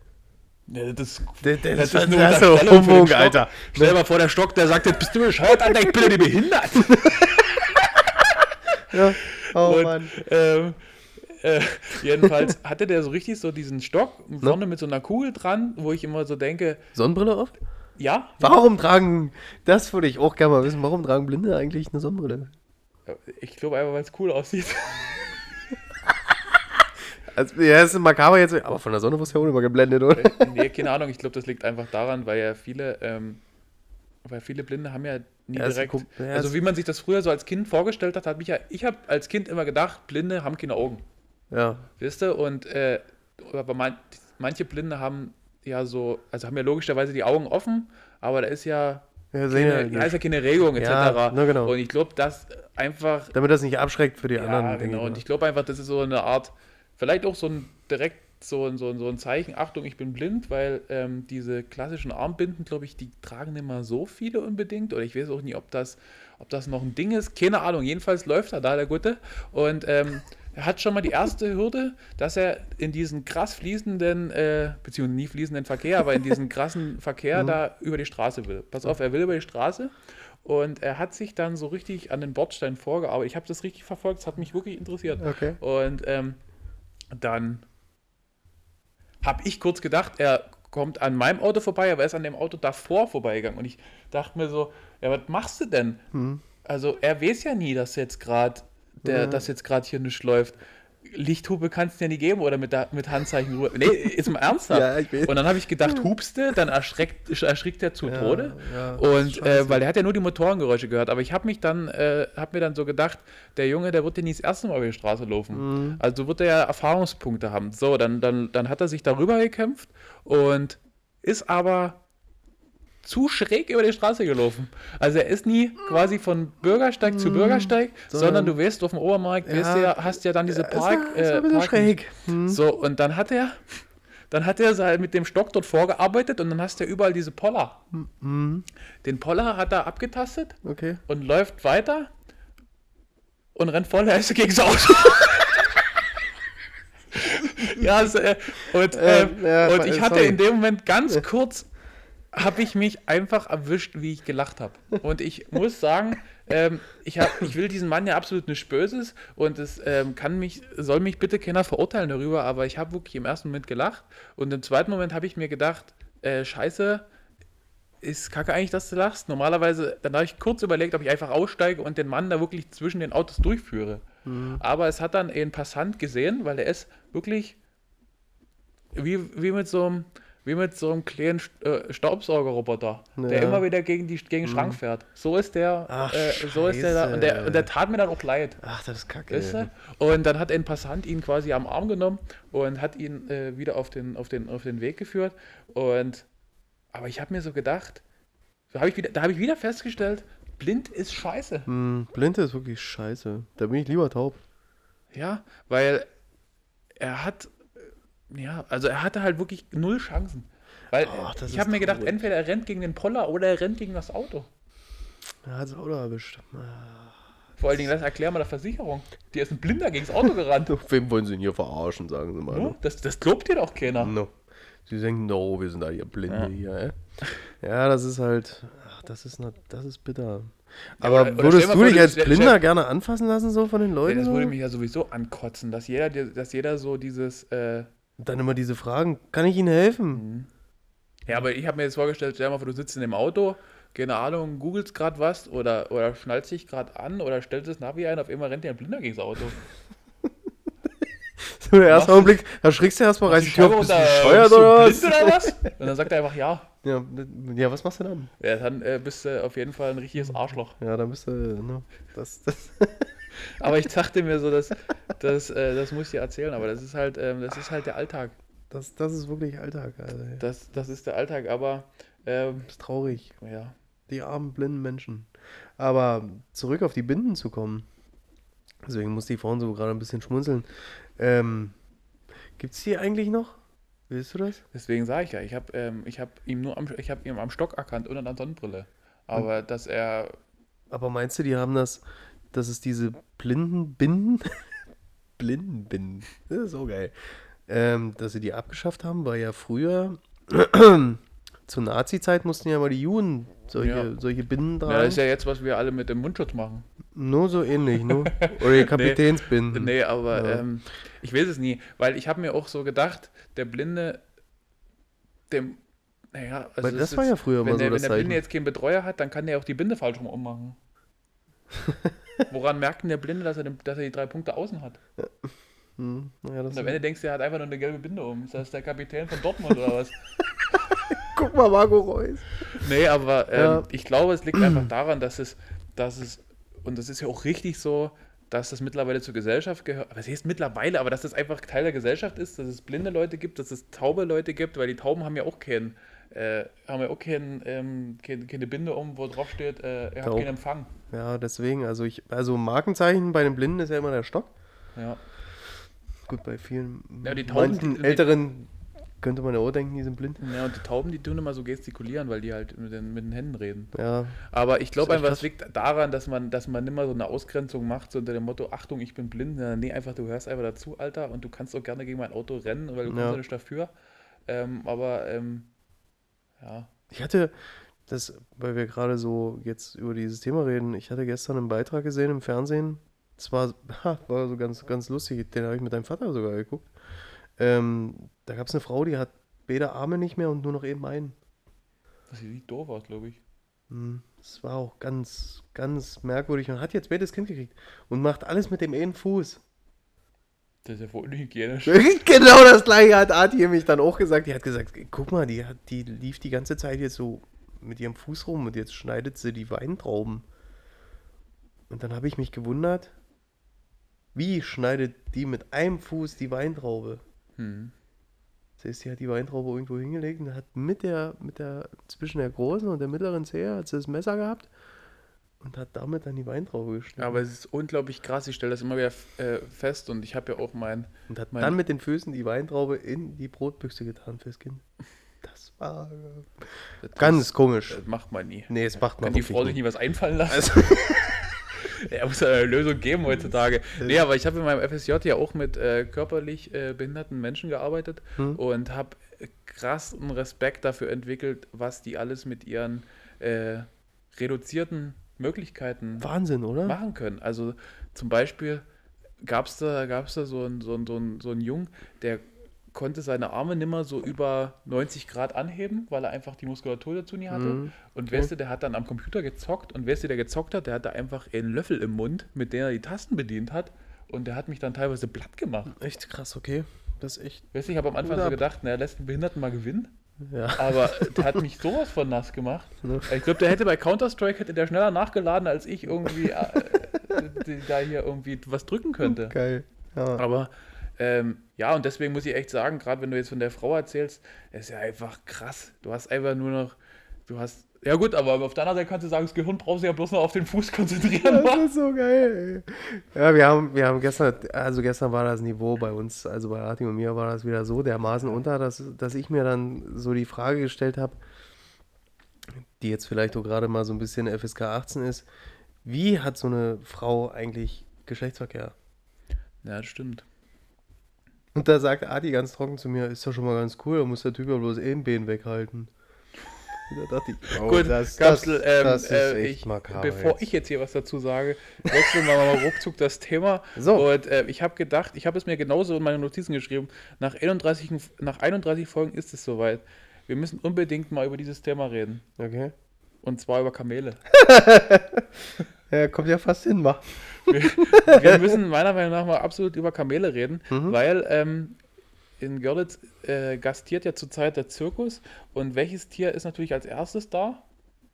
Ja, das, Das, das, das ist nur das so Humbug. Alter. Stell dir mal vor, der Stock, der sagt, jetzt bist du bescheuert, Alter, ich bin ja nicht behindert. <laughs> Ja. Oh Und, Mann. ähm, äh, jedenfalls <laughs> hatte der so richtig so diesen Stock vorne mit so einer Kugel dran, wo ich immer so denke, Sonnenbrille auf? ja, Warum tragen, das würde ich auch gerne mal wissen, warum tragen Blinde eigentlich eine Sonnenbrille? ich glaube einfach, weil es cool aussieht. <laughs> Also, ja, ist makaber jetzt, aber von der Sonne wirst du ja auch immer geblendet, oder? nee, keine Ahnung, ich glaube, das liegt einfach daran, weil ja viele, ähm, weil viele Blinde haben ja nie Ja, direkt, ja, also wie man sich das früher so als Kind vorgestellt hat, hat mich ja, ich habe als Kind immer gedacht, Blinde haben keine Augen. Ja. Weißt du? Und äh, aber man, manche Blinde haben ja so, also haben ja logischerweise die Augen offen, aber da ist ja, Ja, keine, ja ja keine Regung etc. Ja, na genau. Und ich glaube, dass einfach, Damit das nicht abschreckt für die ja, anderen. genau. Und ich glaube einfach, das ist so eine Art, vielleicht auch so ein direkt so ein, so ein, so ein Zeichen, Achtung, ich bin blind, weil ähm, diese klassischen Armbinden, glaube ich, die tragen nicht mal so viele unbedingt. Oder ich weiß auch nicht, ob das, ob das noch ein Ding ist. Keine Ahnung. Jedenfalls läuft er da, der Gute. Und ähm, hat schon mal die erste Hürde, dass er in diesen krass fließenden, äh, beziehungsweise nie fließenden Verkehr, aber in diesen krassen Verkehr <laughs> da über die Straße will. Pass auf, er will über die Straße. Und er hat sich dann so richtig an den Bordstein vorgearbeitet. Ich habe das richtig verfolgt, es hat mich wirklich interessiert. Okay. Und ähm, dann habe ich kurz gedacht, er kommt an meinem Auto vorbei, aber er ist an dem Auto davor vorbeigegangen. Und ich dachte mir so, ja, was machst du denn? Hm. Also er weiß ja nie, dass jetzt gerade der, Ja. dass jetzt gerade hier nichts läuft. Lichthupe kannst du ja nie geben oder mit, mit Handzeichen rüber. Nee, ist mal ernsthaft. <laughs> Ja, ich. Und dann habe ich gedacht, hupste, dann erschreckt, erschrickt er zu Ja, Tode. ja, und äh, weil er hat ja nur die Motorengeräusche gehört. Aber ich habe mich dann, äh, habe mir dann so gedacht, der Junge, der wird ja nie das erste Mal über die Straße laufen. Mhm. Also wird er ja Erfahrungspunkte haben. So, dann, dann, dann hat er sich darüber gekämpft und ist aber zu schräg über die Straße gelaufen. Also er ist nie quasi von Bürgersteig zu Bürgersteig, sondern, Sondern- du weißt, auf dem Obermarkt. Ja. ja, hast ja dann diese Ist Park. ist ja ein bisschen Park- schräg. Hm. So, und dann hat er, dann hat er halt mit dem Stock dort vorgearbeitet und dann hast du ja überall diese Poller. Hm. Den Poller hat er abgetastet Okay. und läuft weiter und rennt voll Hälfte gegen das Auto. <laughs> ja, also, äh, und, äh, Ähm, ja, und ich hatte sorry. in dem Moment ganz kurz, habe ich mich einfach erwischt, wie ich gelacht habe. Und ich muss sagen, ähm, ich, hab, ich will diesen Mann ja absolut nichts Böses und es ähm, kann mich, soll mich bitte keiner verurteilen darüber, aber ich habe wirklich im ersten Moment gelacht und im zweiten Moment habe ich mir gedacht, äh, scheiße, ist kacke eigentlich, dass du lachst. Normalerweise, dann habe ich kurz überlegt, ob ich einfach aussteige und den Mann da wirklich zwischen den Autos durchführe. Aber es hat dann ein Passant gesehen, weil er ist wirklich wie, wie mit so einem wie mit so einem kleinen äh, Staubsaugerroboter, der Ja. immer wieder gegen, die, gegen den Schrank fährt. So ist der, Ach, äh, so ist der da. Und der, und der tat mir dann auch leid. Ach, das ist kacke. Weißt du? Und dann hat ein Passant ihn quasi am Arm genommen und hat ihn äh, wieder auf den, auf, den, auf den Weg geführt. Und aber ich habe mir so gedacht, da habe ich, wieder- da hab ich wieder festgestellt, blind ist scheiße. Hm, Blinde ist wirklich scheiße. Da bin ich lieber taub. Ja, weil er hat, ja, also er hatte halt wirklich null Chancen. Weil Ach, das ich habe mir gedacht, traurig. entweder er rennt gegen den Poller oder er rennt gegen das Auto. Er hat das Auto erwischt. Vor allen Dingen, das erklär mal der Versicherung. Die ist ein Blinder gegen das Auto gerannt. <laughs> Wem wollen Sie denn hier verarschen, sagen Sie mal. No? Ne? Das, das glaubt dir doch keiner. No. Sie denken, no, wir sind da hier Blinde Ja. hier, ey. Ja, das ist halt, ach, das ist, not, das ist bitter. Ja, Aber oder würdest du dich als Blinder stell- gerne anfassen lassen, so von den Ja, Leuten? das so? würde mich ja sowieso ankotzen, dass jeder, dass jeder so dieses. Äh, Und dann immer diese Fragen, kann ich Ihnen helfen? ja, aber ich habe mir jetzt vorgestellt, stell dir mal vor, du sitzt in dem Auto, keine Ahnung, googelst gerade was oder, oder schnallst dich gerade an oder stellst das Navi ein, auf einmal rennt dir ein Blinder gegen das Auto. <laughs> So der erste Augenblick, da schrickst du erstmal, reißt die Tür auf, bist du bescheuert blind oder was? Und dann sagt er einfach ja. <laughs> Ja, ja, was machst du dann? Ja, dann äh, bist du auf jeden Fall ein richtiges Arschloch. Ja, dann bist du, ne, das, das, <laughs> Aber ich dachte mir so, dass, dass, äh, das muss ich dir erzählen, aber das ist halt, ähm, das ist halt der Alltag. das, das ist wirklich Alltag, Alter. Das Das, das ist der Alltag, aber ähm, ist traurig. ja. Die armen blinden Menschen. Aber zurück auf die Binden zu kommen. Deswegen musste ich vorhin so gerade ein bisschen schmunzeln. Ähm, Gibt es die eigentlich noch? Willst du das? Deswegen sage ich ja, ich habe ähm, ich hab ihm nur am, ich hab ihn am Stock erkannt und an der Sonnenbrille. Aber dass er, Aber meinst du, die haben das, dass es diese blinden Binden? <laughs> Blindenbinden. Das ist so geil. Ähm, dass sie die abgeschafft haben, weil ja früher <clears throat> zur Nazi-Zeit mussten ja mal die Juden solche, Ja. solche Binden ja, tragen. das ist ja jetzt, was wir alle mit dem Mundschutz machen. Nur so ähnlich, nur. <laughs> Oder die Kapitänsbinden. Nee, aber Ja. ähm, ich weiß es nie, weil ich habe mir auch so gedacht, der Blinde, dem, naja, also Weil das war ja früher wenn mal der, so wenn das der Blinde jetzt keinen Betreuer hat, dann kann der auch die Binde falsch rum ummachen. <laughs> Woran merkt denn der Blinde, dass er, den, dass er die drei Punkte außen hat? Hm, ja, Und am Ende denkst du, er hat einfach nur eine gelbe Binde um. Ist das der Kapitän von Dortmund oder was? <laughs> Guck mal, Marco Reus. Nee, aber ähm, Ja. ich glaube, es liegt einfach <clears throat> daran, dass es, dass es, und das ist ja auch richtig so, dass das mittlerweile zur Gesellschaft gehört. Was heißt mittlerweile, aber dass das einfach Teil der Gesellschaft ist, dass es blinde Leute gibt, dass es taube Leute gibt, weil die Tauben haben ja auch keinen, äh, haben ja auch keinen, ähm, keine, keine Binde um, wo drauf steht, äh, er hat Taub. keinen Empfang. Ja, deswegen, also ich, also Markenzeichen bei den Blinden ist ja immer der Stock. Ja. Gut, bei vielen Ja, die Tauben, manchen die- die- Älteren könnte man ja auch denken, die sind blind. ja, und die Tauben, die tun immer so gestikulieren, weil die halt mit den, mit den Händen reden. Ja, Aber ich glaube einfach, es liegt daran, dass man, dass man immer so eine Ausgrenzung macht, so unter dem Motto, Achtung, ich bin blind. Ja, nee, einfach, du hörst einfach dazu, Alter, und du kannst auch gerne gegen mein Auto rennen, weil du kannst ja nicht dafür. Ähm, aber, ähm, ja. ich hatte das, weil wir gerade so jetzt über dieses Thema reden, ich hatte gestern einen Beitrag gesehen im Fernsehen. Es <laughs> war, so ganz, ganz lustig, den habe ich mit deinem Vater sogar geguckt. Ähm, da gab es eine Frau, die hat beide Arme nicht mehr und nur noch eben einen. Das sieht doof aus, glaube ich. Hm, Das war auch ganz, ganz merkwürdig und hat jetzt beides Kind gekriegt und macht alles mit dem einen Fuß. Das ist ja voll unhygienisch. <laughs> genau das gleiche hat Arti mich dann auch gesagt. Die hat gesagt, guck mal, die, hat, die lief die ganze Zeit jetzt so mit ihrem Fuß rum und jetzt schneidet sie die Weintrauben. Und dann habe ich mich gewundert, wie schneidet die mit einem Fuß die Weintraube? Hm. Das heißt, sie hat die Weintraube irgendwo hingelegt und hat mit der, mit der, zwischen der großen und der mittleren Zehe hat sie das Messer gehabt und hat damit dann die Weintraube geschnitten. Aber es ist unglaublich krass, ich stelle das immer wieder äh, fest und ich habe ja auch mein, und hat mein- dann mit den Füßen die Weintraube in die Brotbüchse getan fürs Kind. Äh, das, ganz komisch. das macht man nie. Nee, das macht man Kann die Frau sich nie was einfallen lassen? Also, <laughs> Er muss eine Lösung geben heutzutage. Nee, aber ich habe in meinem FSJ ja auch mit äh, körperlich äh, behinderten Menschen gearbeitet Hm. und habe krassen Respekt dafür entwickelt, was die alles mit ihren äh, reduzierten Möglichkeiten Wahnsinn, oder? machen können. Also zum Beispiel gab es da, gab's da so einen so einen- so einen- so einen Jungen, der konnte seine Arme nimmer so über 90 Grad anheben, weil er einfach die Muskulatur dazu nie hatte. Mhm. Und weißt du, der hat dann am Computer gezockt und du, der gezockt hat, der hatte einfach einen Löffel im Mund, mit dem er die Tasten bedient hat. Und der hat mich dann teilweise platt gemacht. Echt krass, okay. Das ist echt. Weißt du, ich habe am Anfang so gedacht, na, er lässt einen Behinderten mal gewinnen. Ja. Aber <laughs> der hat mich sowas von nass gemacht. Ne? Ich glaube, der hätte bei Counter-Strike hätte der schneller nachgeladen, als ich irgendwie äh, <laughs> da hier irgendwie was drücken könnte. Geil. Ja. Aber ähm, ja, und deswegen muss ich echt sagen, gerade wenn du jetzt von der Frau erzählst, ist ja einfach krass. Du hast einfach nur noch, du hast, ja gut, aber auf der anderen Seite kannst du sagen, das Gehirn braucht sich ja bloß noch auf den Fuß konzentrieren. Das ist so geil. ey. Ja, wir haben, wir haben gestern, also gestern war das Niveau bei uns, also bei Arti und mir war das wieder so dermaßen unter, dass, dass ich mir dann so die Frage gestellt habe, die jetzt vielleicht auch gerade mal so ein bisschen FSK 18 ist, wie hat so eine Frau eigentlich Geschlechtsverkehr? Ja, das stimmt. Und da sagt Adi ganz trocken zu mir, ist doch schon mal ganz cool, da muss der Typ ja bloß eh ein Bein weghalten. Da dachte ich, oh, Gut, das, Kapsel, ähm, das ist äh, echt ich, makaber bevor jetzt. ich jetzt hier was dazu sage, wechseln wir mal ruckzuck das Thema. So. Und äh, ich habe gedacht, ich habe es mir genauso in meine Notizen geschrieben, nach 31, nach 31 Folgen ist es soweit. Wir müssen unbedingt mal über dieses Thema reden. Okay. Und zwar über Kamele. <laughs> Ja, kommt ja fast hin, mach. Wir müssen meiner Meinung nach mal absolut über Kamele reden, Mhm. weil ähm, in Görlitz äh, gastiert ja zurzeit der Zirkus. Und welches Tier ist natürlich als erstes da?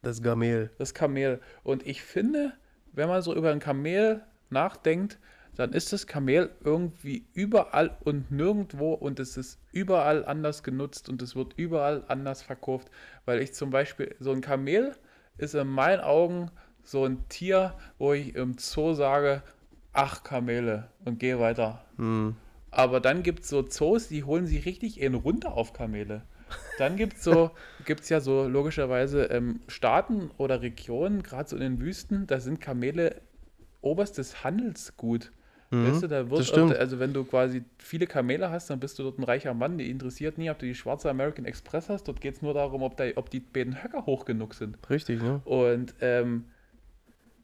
Das Gamel. Das Kamel. Und ich finde, wenn man so über ein Kamel nachdenkt, dann ist das Kamel irgendwie überall und nirgendwo und es ist überall anders genutzt und es wird überall anders verkauft. Weil ich zum Beispiel, so ein Kamel ist in meinen Augen so ein Tier, wo ich im Zoo sage, ach Kamele und gehe weiter. Hm. Aber dann gibt es so Zoos, die holen sich richtig einen runter auf Kamele. Dann gibt es so, <laughs> gibt's ja so logischerweise ähm, Staaten oder Regionen, gerade so in den Wüsten, da sind Kamele oberstes Handelsgut. Weißt du, da wird, Mhm. das stimmt. also wenn du quasi viele Kamele hast, dann bist du dort ein reicher Mann, die interessiert nie, ob du die schwarze American Express hast, dort geht es nur darum, ob, da, ob die beiden Höcker hoch genug sind. Richtig, ne? Und ähm,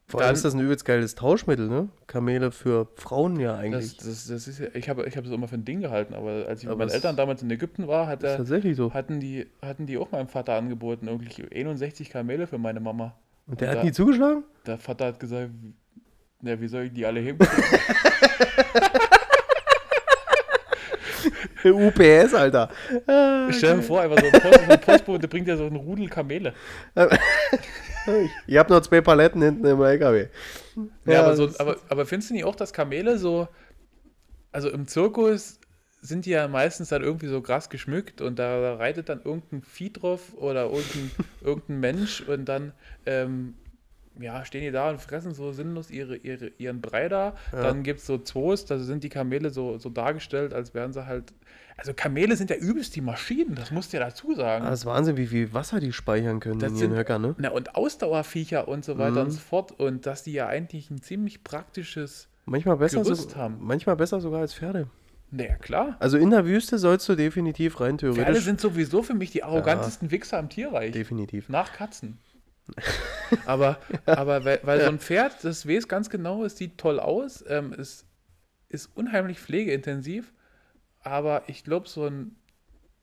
Vor allem Dann- ist das ein übelst geiles Tauschmittel, ne? Kamele für Frauen ja Das, eigentlich. das, das ist ja, ich habe ich hab das immer für ein Ding gehalten, aber als ich Aber mit meinen Eltern damals in Ägypten war, hat Das ist er, so. hatten, die, hatten die auch meinem Vater angeboten, irgendwie 61 Kamele für meine Mama. Und der da- hat nie zugeschlagen? Der Vater hat gesagt, na, wie soll ich die alle heben? <laughs> UPS, Alter. Ah, Stell dir vor, einfach so ein, Post, so ein Postbote, der bringt ja so einen Rudel Kamele. Ihr habt noch zwei Paletten hinten im LKW. Ja, aber, so, aber, aber findest du nicht auch, dass Kamele so, also im Zirkus sind die ja meistens dann irgendwie so krass geschmückt und da, da reitet dann irgendein Vieh drauf oder irgendein, <laughs> irgendein Mensch und dann ähm, ja, stehen die da und fressen so sinnlos ihre, ihre, ihren Brei da. Ja. Dann gibt es so Zoos, da sind die Kamele so, so dargestellt, als wären sie halt. Also Kamele sind ja übelst die Maschinen, das musst du ja dazu sagen. Das ist Wahnsinn, wie viel Wasser die speichern können Das in ihren Höckern, ne? Na, und Ausdauerviecher und so weiter Mhm. und so fort. Und dass die ja eigentlich ein ziemlich praktisches. Manchmal besser, Gerüst so, haben. manchmal besser sogar als Pferde. Naja, klar. Also in der Wüste sollst du definitiv rein Pferde theoretisch. sind sowieso für mich die arrogantesten Wichser im Tierreich. definitiv. Nach Katzen. Aber <laughs> aber weil, weil so ein Pferd, das weiß ganz genau, es sieht toll aus, ähm, es ist unheimlich pflegeintensiv, aber ich glaube, so ein.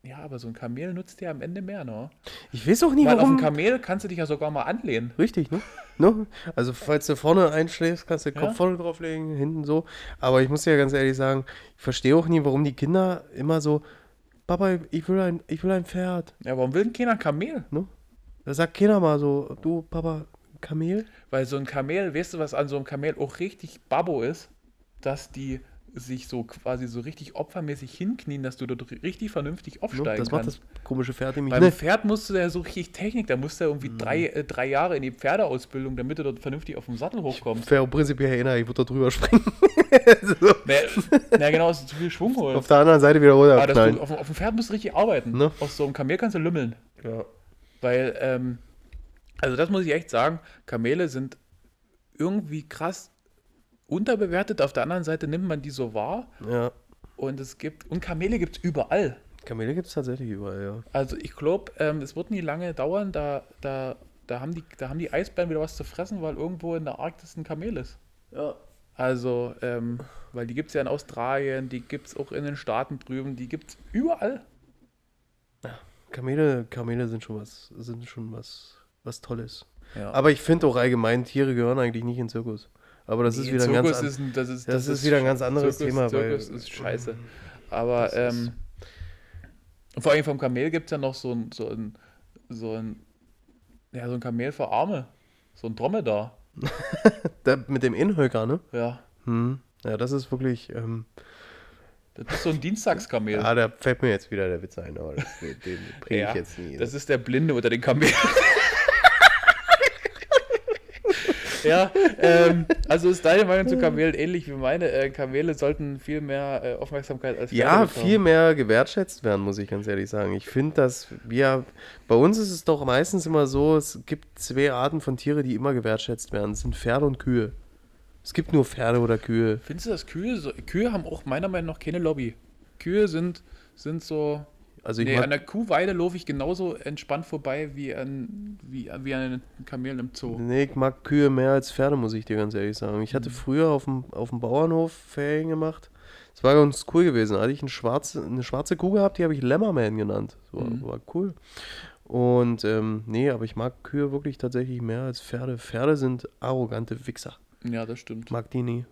Ja, aber so ein Kamel nutzt dir am Ende mehr, ne? Ich weiß auch nie, Weil auf ein warum. Kamel kannst du dich ja sogar mal anlehnen. Richtig, ne? ne? Also falls du vorne einschläfst, kannst du den Ja. Kopf vorne drauflegen, hinten so. Aber ich muss dir ja ganz ehrlich sagen, ich verstehe auch nie, warum die Kinder immer so, Papa, ich will ein, ich will ein Pferd. Ja, warum will denn keiner ein Kamel? Da sagt keiner mal so, du Papa, Kamel? Weil so ein Kamel, weißt du, was an so einem Kamel auch richtig Babbo ist? Dass die sich so quasi so richtig opfermäßig hinknien, dass du dort richtig vernünftig Ne? aufsteigen Das macht kannst. das komische Pferd nämlich Beim nicht. Pferd musst du ja so richtig Technik, da musst du ja irgendwie drei, äh, drei Jahre in die Pferdeausbildung, damit du dort vernünftig auf dem Sattel hochkommst. Wäre auch prinzipiell einer, ich würde da drüber springen. <laughs> so, Na, na genau, du zu viel Schwung auf holst. der anderen Seite wieder Aber runterknallen. du auf, dem- auf dem Pferd musst du richtig arbeiten. Ne? Auf so einem Kamel kannst du lümmeln. Ja. Weil, ähm, also das muss ich echt sagen, Kamele sind irgendwie krass unterbewertet. Auf der anderen Seite nimmt man die so wahr. ja. Und es gibt, und Kamele gibt es überall. Kamele gibt es tatsächlich überall, ja. Also ich glaube, ähm, es wird nie lange dauern, da, da, da, haben die, da haben die Eisbären wieder was zu fressen, weil irgendwo in der Arktis ein Kamel ist. Ja. Also, ähm, weil die gibt es ja in Australien, die gibt es auch in den Staaten drüben, die gibt es überall. Kamele, Kamele sind schon was, sind schon was, was Tolles. Ja. Aber ich finde auch allgemein, Tiere gehören eigentlich nicht in den Zirkus. Aber das ist Nee, wieder ein ganz ist, ein- das ist, das ist wieder ein ganz anderes Zirkus, Thema, Zirkus ist scheiße. Aber ist- ähm, vor allem vom Kamel gibt es ja noch so ein, so ein, so ein, ja, so ein Kamel für Arme. So ein Dromedar. Da, <laughs> mit dem Inhöcker, ne? Ja. Hm. Ja, das ist wirklich. Ähm, Das ist so ein Dienstagskamel. ja, da fällt mir jetzt wieder der Witz ein, aber das, den, den bringe Ja, ich jetzt nie. Das ist der Blinde unter den Kamelen. <laughs> ja, ähm, also ist deine Meinung zu Kamelen ähnlich wie meine. Äh, Kamele sollten viel mehr äh, Aufmerksamkeit als Pferde ja, bekommen. viel mehr gewertschätzt werden, muss ich ganz ehrlich sagen. Ich finde, dass wir, bei uns ist es doch meistens immer so, es gibt zwei Arten von Tiere, die immer gewertschätzt werden. Das sind Pferde und Kühe. Es gibt nur Pferde oder Kühe. Findest du, dass Kühe, so, Kühe haben auch meiner Meinung nach keine Lobby. Kühe sind, sind so. Also nee, an der Kuhweide laufe ich genauso entspannt vorbei wie an, wie, wie an den Kamelen im Zoo. nee, ich mag Kühe mehr als Pferde, muss ich dir ganz ehrlich sagen. Ich Mhm. hatte früher auf dem, auf dem Bauernhof Ferien gemacht. Das war ganz cool gewesen. Da hatte ich eine schwarze, eine schwarze Kuh gehabt, die habe ich Lämmerman genannt. Das war, Mhm. war cool. Und ähm, nee, aber ich mag Kühe wirklich tatsächlich mehr als Pferde. Pferde sind arrogante Wichser. Ja, das stimmt. Mag die nie.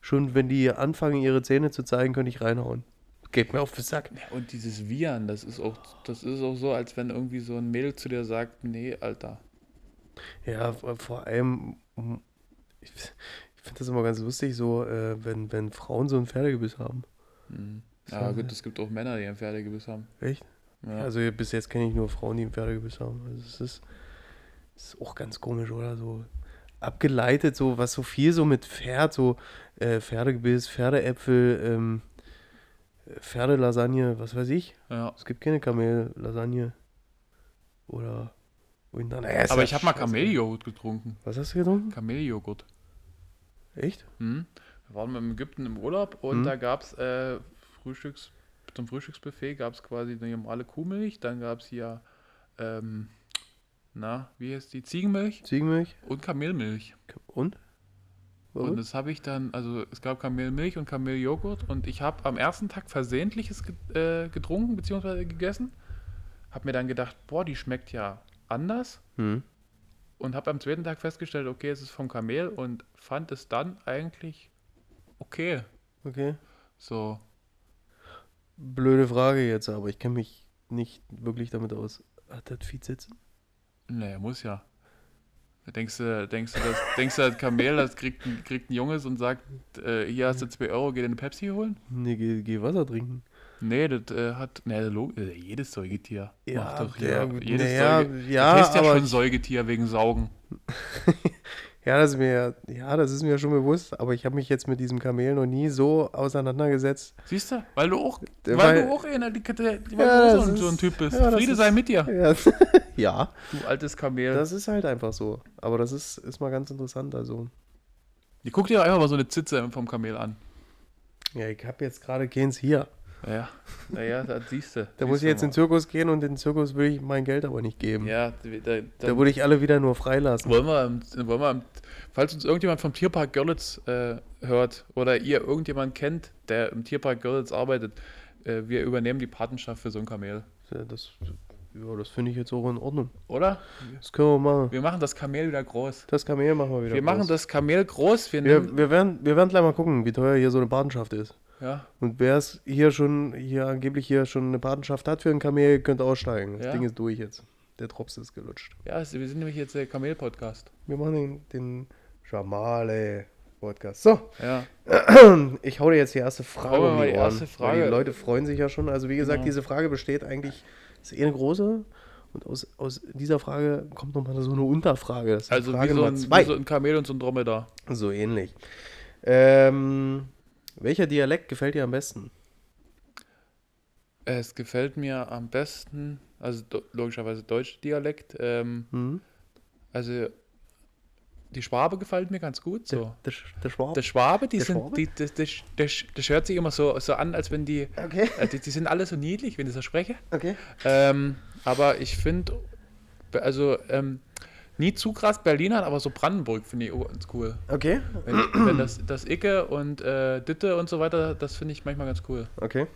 Schon wenn die anfangen, ihre Zähne zu zeigen, könnte ich reinhauen. Geht mir auf den Sack. Ja, Und dieses Wiehern, das ist auch, das ist auch so, als wenn irgendwie so ein Mädel zu dir sagt, nee, Alter. Ja, vor allem, mm, ich, ich finde das immer ganz lustig, so, äh, wenn, wenn Frauen so ein Pferdegebiss haben. Mhm. So, Ja, ne? gut, es gibt auch Männer, die ein Pferdegebiss haben. Echt? Ja. Also bis jetzt kenne ich nur Frauen, die ein Pferdegebiss haben. Also es ist, es ist auch ganz komisch, oder? So abgeleitet, so was so viel so mit Pferd, so äh, Pferdegebiss, Pferdeäpfel, ähm, äh, Pferdelasagne, was weiß ich. ja. Es gibt keine Kamellasagne. Oder. und dann- ist Aber ich habe mal. Kameljoghurt getrunken. Was hast du getrunken? Kameljoghurt. Echt? Mhm. Wir waren in Ägypten im Urlaub und Mhm. da gab es äh, Frühstücks, zum Frühstücksbuffet gab es quasi eine normale Kuhmilch, dann gab es hier, ähm, na, wie heißt die, Ziegenmilch Ziegenmilch? und Kamelmilch. Und? Und das habe ich dann, also es gab Kamelmilch und Kameljoghurt und ich habe am ersten Tag Versehentliches äh, getrunken bzw. gegessen. Habe mir dann gedacht, boah, die schmeckt ja anders. Hm. Und habe am zweiten Tag festgestellt, okay, es ist vom Kamel und fand es dann eigentlich okay. Okay. So, Blöde Frage jetzt, aber ich kenne mich nicht wirklich damit aus. Hat das Vieh sitzen? Naja, muss ja. Denkst du, denkst du, das, <laughs> denkst du, das Kamel, das kriegt, ein- kriegt ein Junges und sagt, äh, hier hast du 2 Euro, geh dir eine Pepsi holen? Nee, geh, geh Wasser trinken. Nee, das äh, hat, ne, log- äh, jedes Säugetier macht doch der, hier, jedes naja, Säugetier, ja, das heißt ja aber schon Säugetier wegen Saugen. <laughs> ja, das ist mir, ja, das ist mir schon bewusst, aber ich habe mich jetzt mit diesem Kamel noch nie so auseinandergesetzt. Siehst du? Weil du auch, Der- weil, weil- du auch einer, die, die, weil Ja, du so, ein- so ein ist- Typ bist. ja, Friede ist- sei mit dir, Ja, <laughs> ja du altes Kamel. das ist halt einfach so. Aber das ist, ist mal ganz interessant. Also, Die guck dir einfach mal so eine Zitze vom Kamel an. ja, ich habe jetzt gerade keins hier. Ja, naja, das siehst du. Da muss ich jetzt in den Zirkus gehen und den Zirkus will ich mein Geld aber nicht geben. Ja, da, da, würde ich alle wieder nur freilassen. Wollen wir, wollen wir, falls uns irgendjemand vom Tierpark Görlitz äh, hört oder ihr irgendjemand kennt, der im Tierpark Görlitz arbeitet, äh, wir übernehmen die Patenschaft für so ein Kamel. Ja, das, ja, das finde ich jetzt auch in Ordnung. Oder? Das können wir machen. Wir machen das Kamel wieder groß. Das Kamel machen wir wieder. Wir machen groß. das Kamel groß. Wir, Wir, wir, werden, wir werden gleich mal gucken, wie teuer hier so eine Patenschaft ist. Ja, Und wer es hier schon, hier angeblich hier schon eine Patenschaft hat für ein Kamel, könnte aussteigen. Das Ja. Ding ist durch jetzt. Der Drops ist gelutscht. ja, es- wir sind nämlich jetzt der Kamel-Podcast. Wir machen den, den Jamale Podcast. So, Ja. <clears throat> ich hau dir jetzt die erste Frage um die die Ohren. Frage. Die Leute freuen sich ja schon. Also wie gesagt, Genau. diese Frage besteht eigentlich, ist eh eine große. Und aus, aus dieser Frage kommt nochmal so eine Unterfrage. Also Frage wie so, ein, wie so ein Kamel und so ein Dromedar. So ähnlich. Ähm, welcher Dialekt gefällt dir am besten? Es gefällt mir am besten, also logischerweise deutscher Dialekt. Ähm, Hm? also die Schwabe gefällt mir ganz gut. So. Der, der Schwab? Der Schwabe, die Der sind, Schwabe? die, das, das, das, das hört sich immer so, so an, als wenn die, okay, äh, die, die sind alle so niedlich, wenn ich so spreche. okay. Ähm, aber ich finde, also ähm, nie zu krass Berliner, aber so Brandenburg finde ich auch ganz cool. Okay, Wenn, wenn das, das Icke und äh, Ditte und so weiter, das finde ich manchmal ganz cool. okay.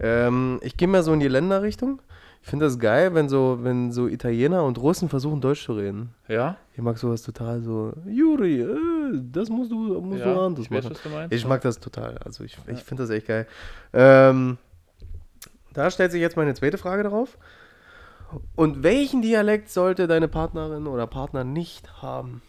Ähm, ich gehe mal so in die Länderrichtung. Ich finde das geil, wenn so, wenn so Italiener und Russen versuchen, Deutsch zu reden. Ja? Ich mag sowas total so, Juri, äh, das musst du, musst du ja, anders ich weiß, machen. was du meinst. Ich mag das total. Also ich, ich Ja. finde das echt geil. Ähm, da stellt sich jetzt meine zweite Frage darauf. Und welchen Dialekt sollte deine Partnerin oder Partner nicht haben?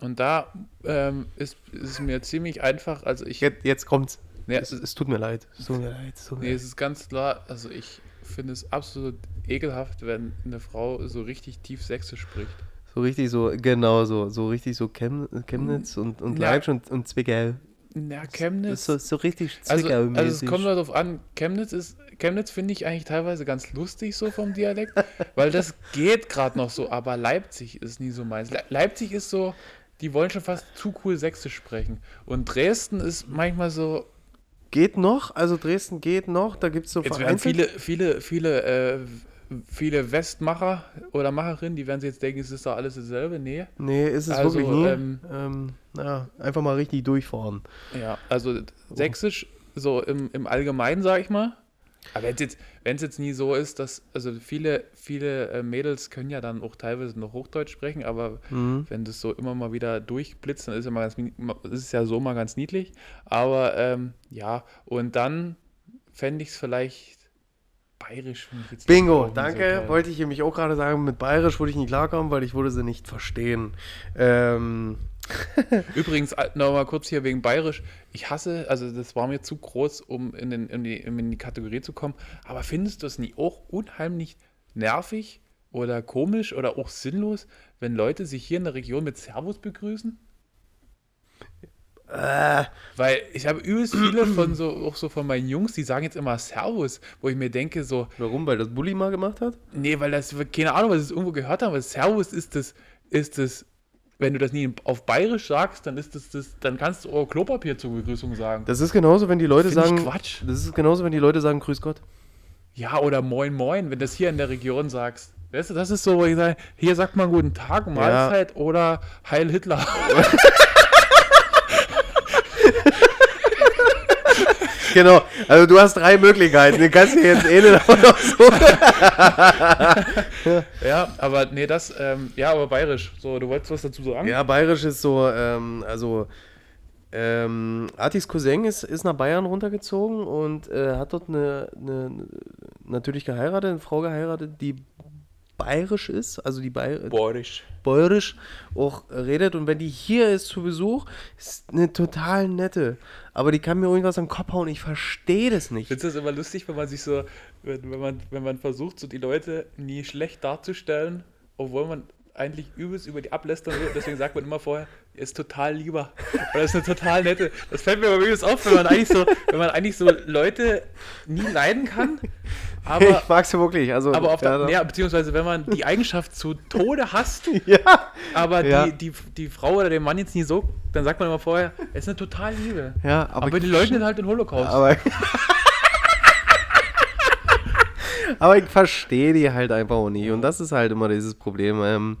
Und da ähm, ist, ist es mir ziemlich einfach, also ich, Jetzt, jetzt kommt's. nee, es, es tut mir leid. Es tut mir leid. Es tut mir nee, leid. es ist ganz klar, also ich finde es absolut ekelhaft, wenn eine Frau so richtig tief Sächsisch spricht. So richtig so, genau so. So richtig so Chem, Chemnitz und, und Ja. Leipzig und, und Zwickau. Na, Chemnitz. So, so richtig Also, Zwickau-mäßig. also es kommt darauf an, Chemnitz ist, Chemnitz finde ich eigentlich teilweise ganz lustig so vom Dialekt, weil das <laughs> geht gerade noch so, aber Leipzig ist nie so meins. Le Leipzig ist so, die wollen schon fast zu cool Sächsisch sprechen. Und Dresden ist manchmal so, Geht noch, also Dresden geht noch, da gibt es so jetzt werden viele, viele, viele, äh, viele Westmacher oder Macherinnen, die werden sich jetzt denken, es ist doch alles dasselbe. Nee. Nee, ist es Also, wirklich nie. ähm, Ähm, na, einfach mal richtig durchfahren. Ja, also Sächsisch so im, im Allgemeinen, sag ich mal. Aber wenn es jetzt, wenn's jetzt nie so ist, dass, also viele, viele äh, Mädels können ja dann auch teilweise noch Hochdeutsch sprechen, aber Mhm. wenn das so immer mal wieder durchblitzt, dann ist, ja mal ganz, ist es ja so mal ganz niedlich. Aber ähm, ja, und dann fände ich es vielleicht bayerisch. finde ich jetzt Bingo, nicht so danke. geil. Wollte ich nämlich auch gerade sagen, mit Bayerisch würde ich nicht klarkommen, weil ich würde sie nicht verstehen. Ähm, <laughs> Übrigens, äh, noch mal kurz hier wegen Bayerisch. Ich hasse, also das war mir zu groß, um in, den, in, die, in die Kategorie zu kommen. Aber findest du es nie auch unheimlich nervig oder komisch oder auch sinnlos, wenn Leute sich hier in der Region mit Servus begrüßen? Äh, Weil ich habe übelst viele von so, auch so von meinen Jungs, die sagen jetzt immer Servus, wo ich mir denke, so, warum? Weil das Bulli mal gemacht hat? nee, weil das, keine Ahnung, was ich irgendwo gehört habe, aber Servus ist das, ist das, wenn du das nie auf Bayerisch sagst, dann ist das, das dann kannst du auch Klopapier zur Begrüßung sagen. Das ist genauso, wenn die Leute Find ich sagen. Quatsch. Das ist genauso, wenn die Leute sagen, Grüß Gott. Ja, oder Moin Moin, wenn du das hier in der Region sagst. Weißt du, das ist so, wo ich sage, hier sagt man guten Tag, Mahlzeit oder Heil Hitler. <laughs> <laughs> Genau, also du hast drei Möglichkeiten. Du kannst dir jetzt eine davon aussuchen. ja, aber nee, das, ähm, ja, aber bayerisch. So, du wolltest was dazu sagen? Ja, bayerisch ist so, ähm, also ähm, Artis Cousin ist, ist nach Bayern runtergezogen und äh, hat dort eine, eine, natürlich geheiratet, eine Frau geheiratet, die bayerisch ist, also die Bayer Bayerisch. bayerisch auch redet und wenn die hier ist zu Besuch, ist eine total nette. Aber die kann mir irgendwas am Kopf hauen, ich verstehe das nicht. Findest du das immer lustig, wenn man sich so, wenn, man, wenn man versucht, so die Leute nie schlecht darzustellen, obwohl man eigentlich übelst über die ablästern will. Deswegen sagt man immer vorher, er ist total lieber. Oder ist eine total nette. Das fällt mir aber übelst auf, wenn man eigentlich so, wenn man eigentlich so Leute nie leiden kann. Aber, ich mag's ja wirklich. Also, aber auf ja, der, ja, beziehungsweise wenn man die Eigenschaft zu Tode hasst, <laughs> ja. aber Ja. die, die, die Frau oder den Mann jetzt nie so, dann sagt man immer vorher, er ist eine total Liebe. ja, Aber, die leugnen halt den Holocaust. Aber, <laughs> aber ich verstehe die halt einfach auch nicht. Und das ist halt immer dieses Problem. Ähm,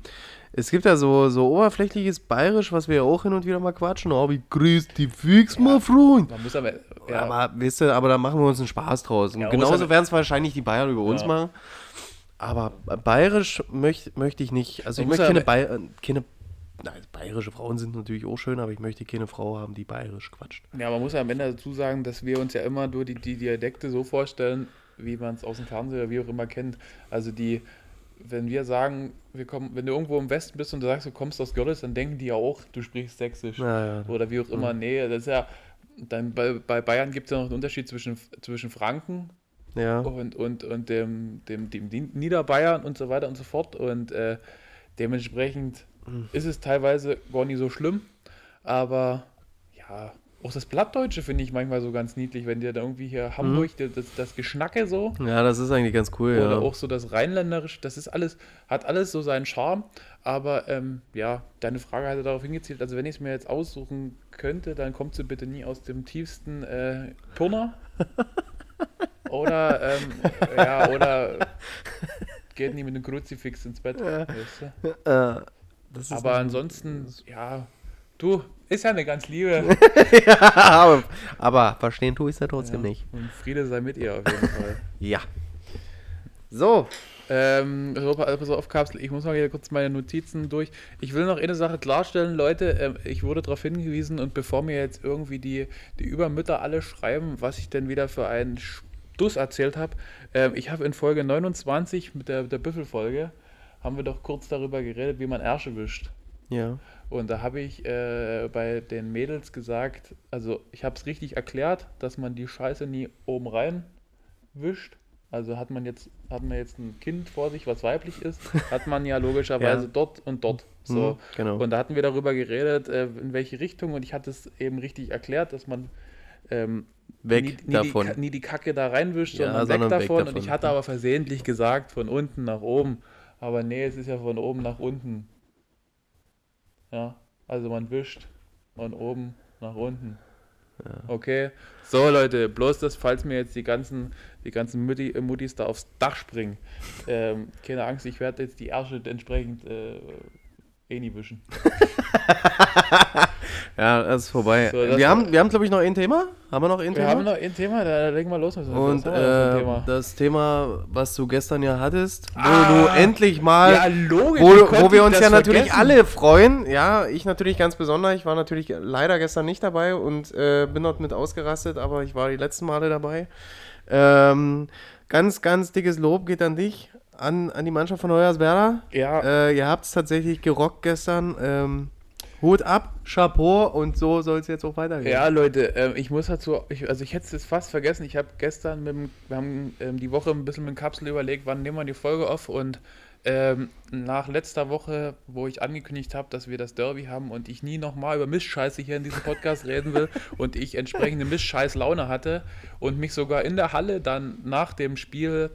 es gibt ja so, so oberflächliches Bayerisch, was wir ja auch hin und wieder mal quatschen. Oh, wie grüßt die Füchs, mein Freund. man muss aber, ja, Aber, weißt du, aber da machen wir uns einen Spaß draus. Und Ja, genauso werden es wahrscheinlich die Bayern über uns Ja. machen. Aber bayerisch möchte möchte ich nicht. Also ich möchte keine, aber- Bay äh, keine Nein, bayerische Frauen sind natürlich auch schön, aber ich möchte keine Frau haben, die bayerisch quatscht. Ja, man muss ja am Ende dazu sagen, dass wir uns ja immer nur die, die Dialekte so vorstellen, wie man es aus dem Fernsehen oder wie auch immer kennt. Also die, wenn wir sagen, wir kommen, wenn du irgendwo im Westen bist und du sagst, du kommst aus Görlitz, dann denken die ja auch, du sprichst Sächsisch. Ja, ja. Oder wie auch immer. Nee, das ist ja, dann bei, bei Bayern gibt es ja noch einen Unterschied zwischen, zwischen Franken Ja. und, und, und dem, dem, dem Niederbayern und so weiter und so fort. Und äh, dementsprechend ist es teilweise gar nicht so schlimm. Aber ja, auch das Plattdeutsche finde ich manchmal so ganz niedlich, wenn dir da irgendwie hier Hamburg, das, das Geschnacke so. Ja, das ist eigentlich ganz cool, Oder ja. auch so das Rheinländerisch, das ist alles, hat alles so seinen Charme. Aber ähm, ja, deine Frage hatte darauf hingezielt, also wenn ich es mir jetzt aussuchen könnte, dann kommt sie bitte nie aus dem tiefsten äh, Turner. <laughs> oder, ähm, ja, oder geht nie mit einem Kruzifix ins Bett. Weißt du? Äh, das ist Aber ansonsten, ja, du, ist ja eine ganz liebe. <laughs> ja, aber, aber verstehen tue ich es ja trotzdem Ja, nicht. Und Friede sei mit ihr auf jeden <laughs> Fall. Ja. So. Ähm, pass auf, Kapsel, ich muss mal hier kurz meine Notizen durch. Ich will noch eine Sache klarstellen, Leute. Ähm, ich wurde darauf hingewiesen und bevor mir jetzt irgendwie die, die Übermütter alle schreiben, was ich denn wieder für einen Stuss erzählt habe, ähm, ich habe in Folge 29 mit der, der Büffelfolge, haben wir doch kurz darüber geredet, wie man Ärsche wischt. Ja. Und da habe ich äh, bei den Mädels gesagt, also ich habe es richtig erklärt, dass man die Scheiße nie oben rein wischt. Also hat man jetzt, hat man jetzt ein Kind vor sich, was weiblich ist, <laughs> hat man ja logischerweise Ja. dort und dort. So. Mhm, genau. Und da hatten wir darüber geredet, äh, in welche Richtung, und ich hatte es eben richtig erklärt, dass man ähm, Weg nie, nie davon. Die, nie die Kacke da reinwischt, Ja, sondern, sondern weg weg davon. Und davon. ich hatte aber versehentlich gesagt, von unten nach oben. Aber nee, es ist ja von oben nach unten. Ja, also man wischt von oben nach unten. Okay, so Leute, bloß das, falls mir jetzt die ganzen, die ganzen Mutti, äh, Muttis da aufs Dach springen. <laughs> Ähm, keine Angst, ich werde jetzt die Ärsche entsprechend äh, eh nie wischen. <laughs> Ja, das ist vorbei. So, das wir, haben, wir haben, glaube ich, noch ein Thema. Haben wir noch ein Wir Thema? haben noch ein Thema, da legen wir los mit Und wir noch für ein äh, Thema? das Thema, was du gestern ja hattest, wo Ah, du endlich mal, Ja, logisch. wo, wo wir uns das ja natürlich vergessen? alle freuen. Ja, ich natürlich ganz besonders. Ich war natürlich leider gestern nicht dabei und äh, bin dort mit ausgerastet, aber ich war die letzten Male dabei. Ähm, ganz, ganz dickes Lob geht an dich, an, an die Mannschaft von Hoyerswerda. Ja, Äh, ihr habt es tatsächlich gerockt gestern. Ähm, Hut ab, Chapeau und so soll es jetzt auch weitergehen. Ja, Leute, ähm, ich muss dazu, ich, also ich hätte es fast vergessen. Ich habe gestern mit dem, wir haben ähm, die Woche ein bisschen mit Kapsel überlegt, wann nehmen wir die Folge auf und ähm, nach letzter Woche, wo ich angekündigt habe, dass wir das Derby haben und ich nie nochmal über Mistscheiße hier in diesem Podcast <laughs> reden will und ich entsprechende Mistscheiß-Laune hatte und mich sogar in der Halle dann nach dem Spiel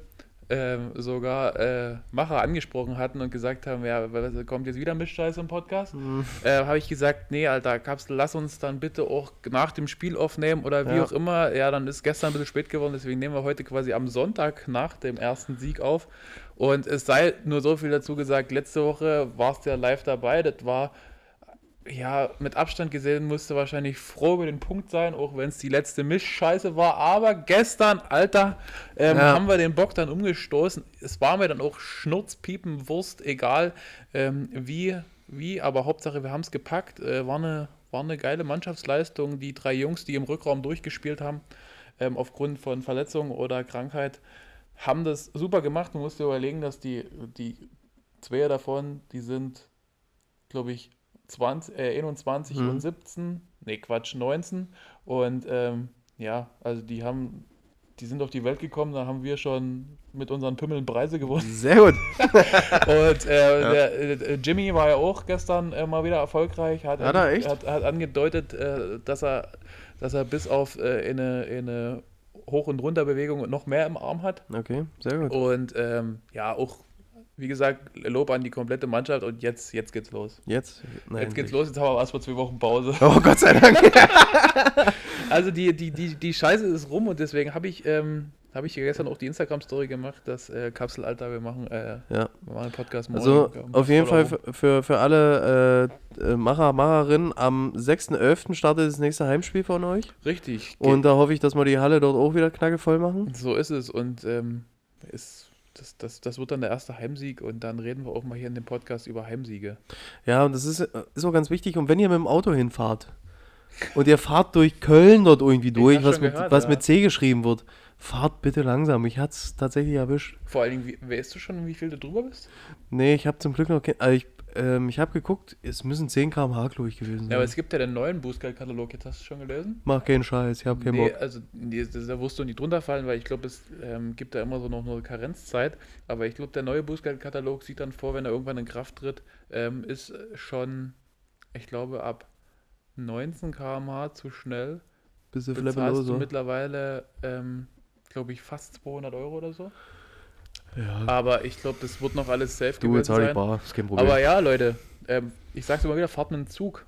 ähm, sogar äh, Macher angesprochen hatten und gesagt haben, ja, was- kommt jetzt wieder Mischscheiße im Podcast? Mhm. Äh, habe ich gesagt, nee, Alter, Kapsel, lass uns dann bitte auch nach dem Spiel aufnehmen oder wie Ja. auch immer. Ja, dann ist gestern ein bisschen spät geworden, deswegen nehmen wir heute quasi am Sonntag nach dem ersten Sieg auf. Und es sei nur so viel dazu gesagt, letzte Woche warst du ja live dabei, das war ja, mit Abstand gesehen musste wahrscheinlich froh über den Punkt sein, auch wenn es die letzte Mischscheiße war. Aber gestern, Alter, ähm, Ja. haben wir den Bock dann umgestoßen. Es war mir dann auch Schnurzpiepen, Wurst, egal ähm, wie, wie, aber Hauptsache wir haben es gepackt. Äh, war, eine, war eine geile Mannschaftsleistung. Die drei Jungs, die im Rückraum durchgespielt haben, ähm, aufgrund von Verletzung oder Krankheit, haben das super gemacht. Man muss dir überlegen, dass die, die zwei davon, die sind, glaube ich, 20, äh, 21 Mhm. und 17, nee, Quatsch, 19. Und ähm, ja, also die haben, die sind auf die Welt gekommen, da haben wir schon mit unseren Pümmeln Preise gewonnen. Sehr gut. <laughs> Und äh, der, äh, Jimmy war ja auch gestern äh, mal wieder erfolgreich, hat, Hat er echt? hat, hat angedeutet, äh, dass er, dass er bis auf äh, eine, eine Hoch- und Runterbewegung noch mehr im Arm hat. Okay, sehr gut. Und ähm, ja, auch, wie gesagt, Lob an die komplette Mannschaft und jetzt, jetzt geht's los. Jetzt? Nein. Jetzt geht's los, jetzt haben wir erstmal zwei Wochen Pause. Oh Gott sei Dank. <laughs> Also die, die, die, die Scheiße ist rum und deswegen habe ich, ähm, habe ich hier gestern auch die Instagram-Story gemacht, dass äh, Kapselalter, wir machen, äh, Ja. wir machen einen Podcast morgen. Also auf jeden Fall für, für, alle äh, äh, Macher, Macherinnen, am 6.11. startet das nächste Heimspiel von euch. Richtig. Und da hoffe ich, dass wir die Halle dort auch wieder knackevoll machen. so ist es und ähm, ist, das, das, das wird dann der erste Heimsieg und dann reden wir auch mal hier in dem Podcast über Heimsiege. Ja, und das ist, äh, ist auch ganz wichtig. Und wenn ihr mit dem Auto hinfahrt und ihr fahrt durch Köln dort irgendwie durch, was, mit, gehört, was ja. mit C geschrieben wird, fahrt bitte langsam. Ich hatte es tatsächlich erwischt. Vor allen Dingen, wie, weißt du schon, wie viel du drüber bist? Nee, ich habe zum Glück noch. Also ich ähm, ich habe geguckt, es müssen 10 km/h, glaube ich, gewesen sein. Ja, aber es gibt ja den neuen Bußgeldkatalog, jetzt hast du schon gelesen? Mach keinen Scheiß, ich habe keinen Nee, Bock. also nee, da wirst du nicht drunter fallen, weil ich glaube, es ähm, gibt da immer so noch eine Karenzzeit. Aber ich glaube, der neue Bußgeldkatalog sieht dann vor, wenn er irgendwann in Kraft tritt, ähm, ist schon, ich glaube, ab 19 km/h zu schnell. Bist du Bezahlst du mittlerweile, ähm, glaube ich, fast 200 Euro oder so. Ja, Aber ich glaube, das wird noch alles safe du, jetzt gewesen sein. bar, ist kein Problem. Aber ja, Leute, ähm, ich sag's immer wieder, fahrt mit dem Zug.